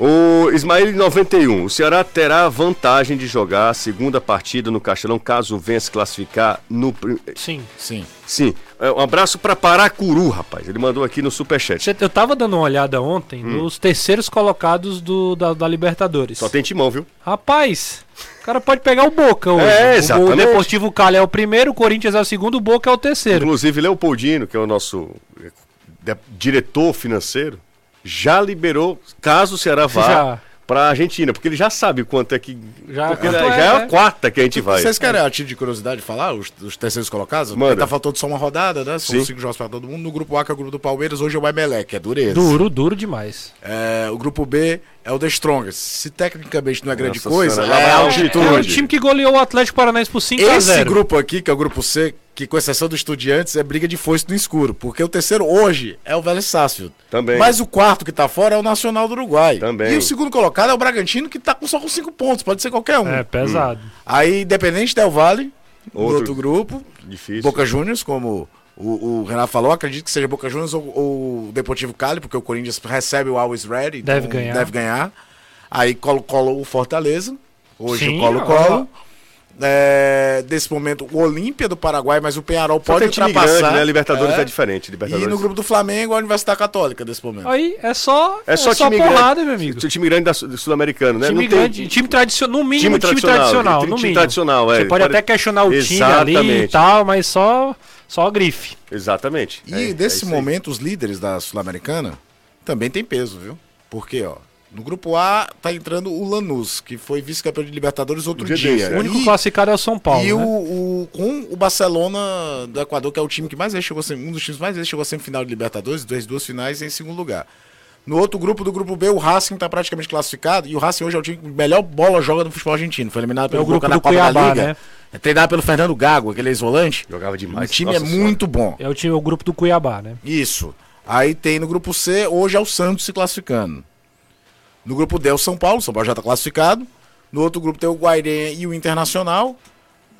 O Ismael 91, o Ceará terá vantagem de jogar a segunda partida no Castelão caso venha se classificar no. Sim. Sim. Sim. É, Um abraço pra Paracuru, rapaz. Ele mandou aqui no Superchat. Eu tava dando uma olhada ontem nos terceiros colocados do, da, da Libertadores. Hum. Só tem timão, viu? Rapaz, o cara pode pegar o Boca hoje. É, O- O, exatamente. Deportivo Cali é o primeiro, o Corinthians é o segundo, o Boca é o terceiro. Inclusive, Leopoldino, que é o nosso eh, diretor financeiro, já liberou, caso o Ceará vá Já. pra Argentina, porque ele já sabe quanto é que. Já- porque quanto já é, é a né? quarta que a gente vai. Vocês querem a título de curiosidade falar, os, os terceiros colocados? Manda. Porque tá faltando só uma rodada, né? São Sim. cinco jogos pra todo mundo. No grupo A, que é o grupo do Palmeiras, hoje é o Emelec, é dureza. Duro, duro demais. É, o grupo B é o The Strongest. Se tecnicamente não é grande Nossa coisa, Senhora, lá é vai a É o altitude. time que goleou o Atlético Paranaense por 5x0. Esse grupo aqui, que é o grupo C, que com exceção do Estudiantes, é briga de foice no escuro. Porque o terceiro hoje é o Vélez Sarsfield. Também. Mas o quarto que tá fora é o Nacional do Uruguai. Também. E o segundo colocado é o Bragantino, que tá com só com cinco pontos. Pode ser qualquer um. É, pesado. Aí, Independente Del Vale, Outro. outro grupo. Difícil. Boca Juniors, como o, o Renato falou, acredito que seja Boca Juniors ou, ou Deportivo Cali, porque o Corinthians recebe o Always Ready. então Deve ganhar. Deve ganhar. Aí colo-colo o Fortaleza. Hoje Sim, o colo-colo. É, desse momento, o Olímpia do Paraguai, mas o Penharol Só pode tem time ultrapassar. grande, né? Libertadores é, É. diferente. E Libertadores. no grupo do Flamengo, a Universidade Católica desse momento. Aí é só, É só time porrada, grande. meu amigo. Time grande da, do sul-americano, né? Time Não tem- grande, time tradicional, no mínimo Time time tradicional, tradicional, time no mínimo. tradicional, é. Você pode Pode- até questionar o time ali e Exatamente. tal, mas só só grife. Exatamente. E É- é nesse isso aí. momento, os líderes da Sul-Americana também tem peso, viu? Porque, ó, no grupo A tá entrando o Lanús, que foi vice-campeão de Libertadores outro dia dia. desse, O único E- classificado é o São Paulo, E né? o, o- com o Barcelona do Equador, que é o time que mais vezes chegou um dos times mais vezes chegou a semifinal de Libertadores, duas, duas finais em segundo lugar. No outro grupo do grupo B, o Racing está praticamente classificado, e o Racing hoje é o time que melhor bola joga no futebol argentino. Foi eliminado pelo É o grupo do Copa da Cuiabá, Liga. né? É treinado pelo Fernando Gago, aquele ex-volante. Jogava demais. O time Nossa é Senhora. muito bom. É o time, o grupo do Cuiabá, né? Isso. Aí tem no grupo C, hoje é o Santos se classificando. No grupo D é o São Paulo, São Paulo já está classificado. No outro grupo tem o Guairenha e o Internacional.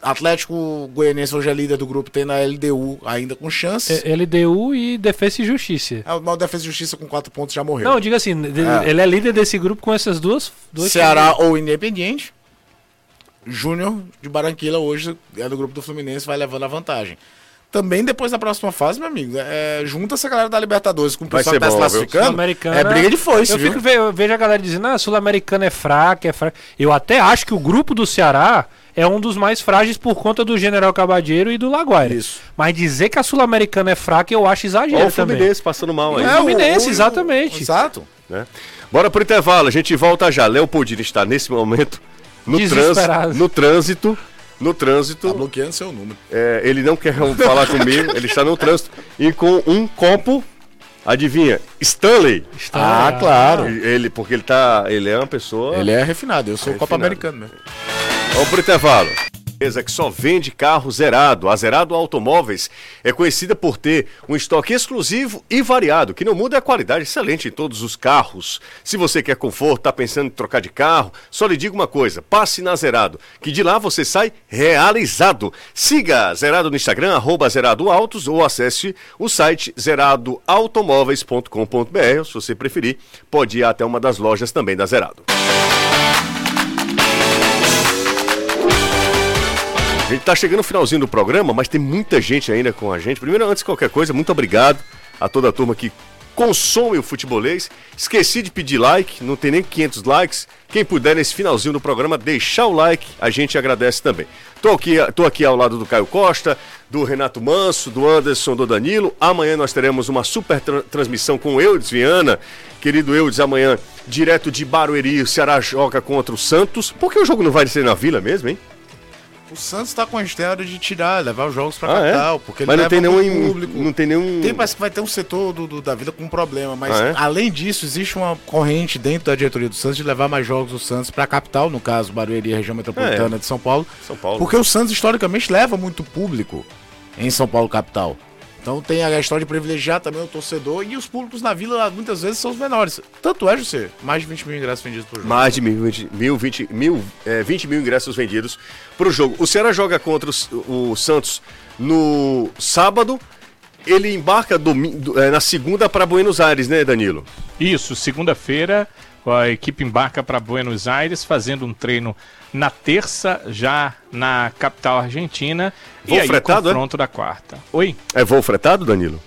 Atlético Goianiense hoje é líder do grupo, tem na LDU ainda com chances. É, LDU e Defesa e Justiça. É, o Defesa e Justiça com quatro pontos já morreu. Não, diga assim, É. ele é líder desse grupo com essas duas. duas Ceará ou Independiente. Júnior de Barranquilla hoje é do grupo do Fluminense, vai levando a vantagem. Também depois da próxima fase, meu amigo, é, junta essa galera da Libertadores com o pessoal que tá se bom, classificando. Sul-Americana. É briga de foice, Eu viu? fico eu vejo a galera dizendo, ah, a Sul-Americana é fraca, é fraca. Eu até acho que o grupo do Ceará é um dos mais frágeis por conta do General Cabadeiro e do Laguaira. Isso. Mas dizer que a Sul-Americana é fraca, eu acho exagero Olha o também. Fluminense passando mal aí. É, o Fluminense, exatamente. Exato. né? Bora pro intervalo, a gente volta já. Leopoldino está nesse momento no Desesperado. trânsito, no trânsito, Tá bloqueando seu número. É, ele não quer falar comigo, ele está no trânsito e com um copo, adivinha? Stanley. Ah, claro. Ele, porque ele tá, ele é uma pessoa. Ele é refinado, eu sou Copa refinado. Americano mesmo. Vamos pro intervalo. Empresa que só vende carro zerado. A Zerado Automóveis é conhecida por ter um estoque exclusivo e variado, que não muda a qualidade excelente em todos os carros. Se você quer conforto, está pensando em trocar de carro, só lhe digo uma coisa: passe na Zerado, que de lá você sai realizado. Siga Zerado no Instagram, arroba Zerado Autos, ou acesse o site zeradoautomóveis.com.br. Se você preferir, pode ir até uma das lojas também da Zerado. A gente tá chegando no finalzinho do programa, mas tem muita gente ainda com a gente. Primeiro, antes de qualquer coisa, muito obrigado a toda a turma que consome o futebolês. Esqueci de pedir like, não tem nem 500 likes. Quem puder nesse finalzinho do programa deixar o like, a gente agradece também. Tô aqui, tô aqui ao lado do Caio Costa, do Renato Manso, do Anderson, do Danilo. Amanhã nós teremos uma super tra- transmissão com o Eudes Viana. Querido Eudes, amanhã, direto de Barueri, o Ceará joga contra o Santos. Por que o jogo não vai ser na Vila mesmo, hein? O Santos tá com a história de tirar, levar os jogos pra Ah, é? capital, porque ele Mas não tem nenhum, público. não tem nenhum. Tem, parece que vai ter um setor do, do- da vida com problema, mas Ah, é? além disso, existe uma corrente dentro da diretoria do Santos de levar mais jogos do Santos pra capital, no caso, Barueri, região metropolitana É. de São Paulo. São Paulo. Porque o Santos, historicamente, leva muito público em São Paulo, capital. Então tem a história de privilegiar também o torcedor e os públicos na vila muitas vezes são os menores. Tanto é, José, mais de 20 mil ingressos vendidos por jogo. Mais de mil, 20 mil, 20 mil, é, 20 mil ingressos vendidos para o jogo. O Ceará joga contra os- o, Santos no sábado. Ele embarca domi- do- é, na segunda para Buenos Aires, né, Danilo? Isso, segunda-feira a equipe embarca para Buenos Aires, fazendo um treino na terça, já na capital argentina. Voo e aí fretado, é? confronto da quarta. Oi? É voo fretado, Danilo?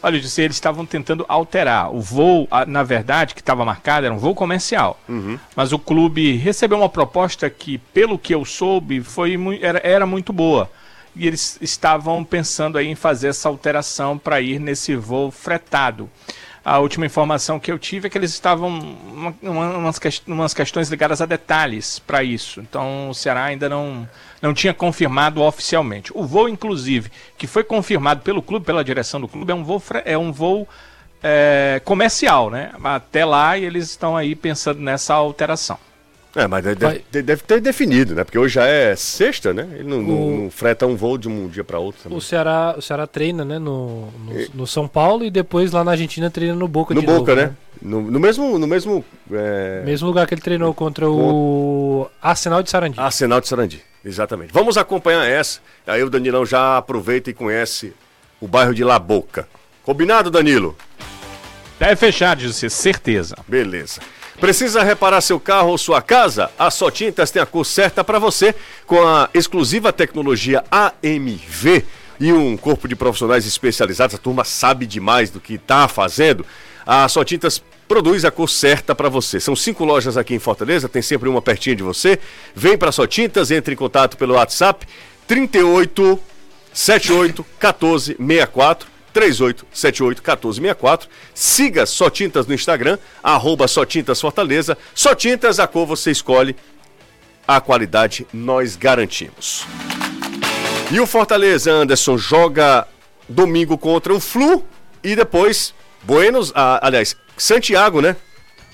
Olha, eu disse, eles estavam tentando alterar. O voo, na verdade, que estava marcado era um voo comercial. Mas o clube recebeu uma proposta que, pelo que eu soube, foi, era, era muito boa. E eles estavam pensando aí em fazer essa alteração para ir nesse voo fretado. A última informação que eu tive é que eles estavam uma, uma, umas, umas questões ligadas a detalhes para isso. Então o Ceará ainda não, não tinha confirmado oficialmente. O voo, inclusive, que foi confirmado pelo clube, pela direção do clube, é um voo, é um voo é, comercial, né? Até lá e eles estão aí pensando nessa alteração. É, mas deve, Vai- deve- ter definido, né? Porque hoje já é sexta, né? Ele não, O- não freta um voo de um dia para outro. também. O Ceará, o Ceará treina, né, no, no, no São Paulo e depois lá na Argentina treina no Boca No de Boca, novo, né? No, no mesmo. No mesmo é, Mesmo lugar que ele treinou contra o Arsenal de Sarandi. Arsenal de Sarandi. Exatamente. Vamos acompanhar essa. Aí o Danilão já aproveita e conhece o bairro de La Boca. Combinado, Danilo? Deve fechar, José, certeza. Beleza. Precisa reparar seu carro ou sua casa? A Só Tintas tem a cor certa para você com a exclusiva tecnologia AMV e um corpo de profissionais especializados. A turma sabe demais do que está fazendo. A Só Tintas produz a cor certa para você. São cinco lojas aqui em Fortaleza, tem sempre uma pertinho de você. Vem para Só Tintas, entre em contato pelo WhatsApp 38 78 14 64 3878 1464. Siga Só Tintas no Instagram, arroba Só Tintas Fortaleza. Só Tintas, a cor você escolhe, a qualidade nós garantimos. E o Fortaleza, Anderson, joga domingo contra o Flu e depois Buenos, ah, aliás, Santiago, né?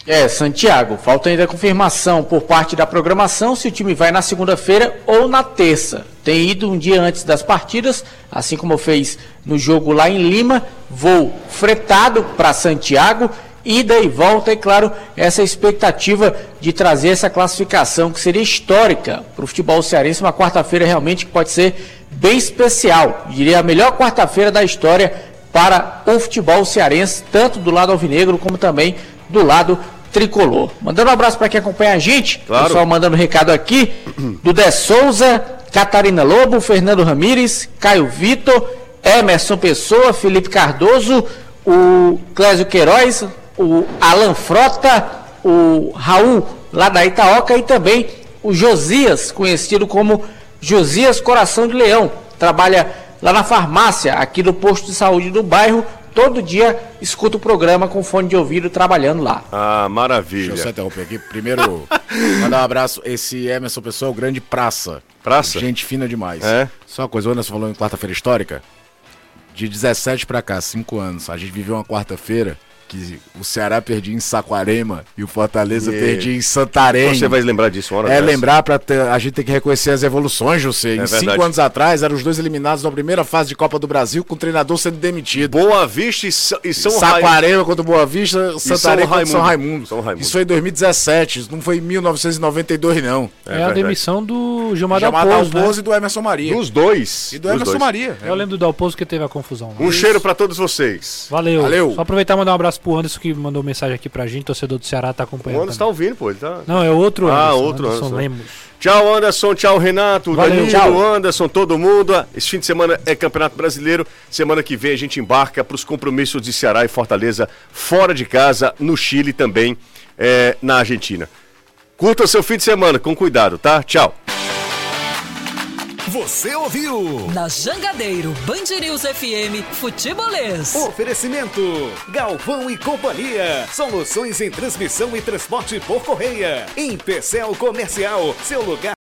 É, Santiago, falta ainda confirmação por parte da programação se o time vai na segunda-feira ou na terça. Tem ido um dia antes das partidas, assim como fez no jogo lá em Lima, voo fretado para Santiago ida e volta, e claro, essa expectativa de trazer essa classificação que seria histórica para o futebol cearense, uma quarta-feira realmente que pode ser bem especial, diria a melhor quarta-feira da história para o futebol cearense, tanto do lado alvinegro como também do lado tricolor. Mandando um abraço para quem acompanha a gente, Claro. pessoal mandando recado aqui, do De Souza, Catarina Lobo, Fernando Ramires, Caio Vitor, Emerson Pessoa, Felipe Cardoso, o Clésio Queiroz, o Alan Frota, o Raul lá da Itaoca e também o Josias, conhecido como Josias Coração de Leão. Trabalha lá na farmácia, aqui do posto de saúde do bairro. Todo dia escuta o programa com fone de ouvido trabalhando lá. Ah, Deixa eu só maravilha. interromper aqui. Primeiro, mandar um abraço. Esse Emerson Pessoa, o grande praça. Praça? Gente fina demais. É? Só uma coisa, o Anderson falou em quarta-feira histórica. De 17 pra cá, 5 anos, a gente viveu uma quarta-feira que o Ceará perdia em Saquarema e o Fortaleza E- perdia em Santarém. Você vai lembrar disso uma hora É dessa. lembrar ter- a gente tem que reconhecer as evoluções, José. em verdade. cinco anos atrás, eram os dois eliminados na primeira fase de Copa do Brasil, com o treinador sendo demitido. Boa Vista e, Sa- e São Raimundo. Saquarema contra o Boa Vista, Santarém contra São Raimundo. São Raimundo. Isso foi em 2017, isso não foi em 1992, não. É, a verdade. demissão do Gilmar Já Dalpozo, né? E do Emerson Maria. Dos dois. E do dos Emerson dois. Maria. Eu lembro do Dalpozo que teve a confusão. Um cheiro pra todos vocês. Valeu. Valeu. Só aproveitar e mandar um abraço pro Anderson que mandou mensagem aqui pra gente, torcedor do Ceará, tá O acompanhando. Anderson tá também. ouvindo, pô. Ele tá... Não, é outro Ah, Anderson. outro Anderson. Lemos. Tchau, Anderson. Tchau, Renato. Valeu, Danilo, tchau. Anderson, todo mundo. Esse fim de semana é Campeonato Brasileiro. Semana que vem a gente embarca para os compromissos de Ceará e Fortaleza fora de casa, no Chile também, é, na Argentina. Curta seu fim de semana, com cuidado, tá? Tchau. Você ouviu? Na Jangadeiro, Band News FM, Futebolês. Oferecimento: Galvão e Companhia. Soluções em transmissão e transporte por correia. Em Pecel Comercial, seu lugar.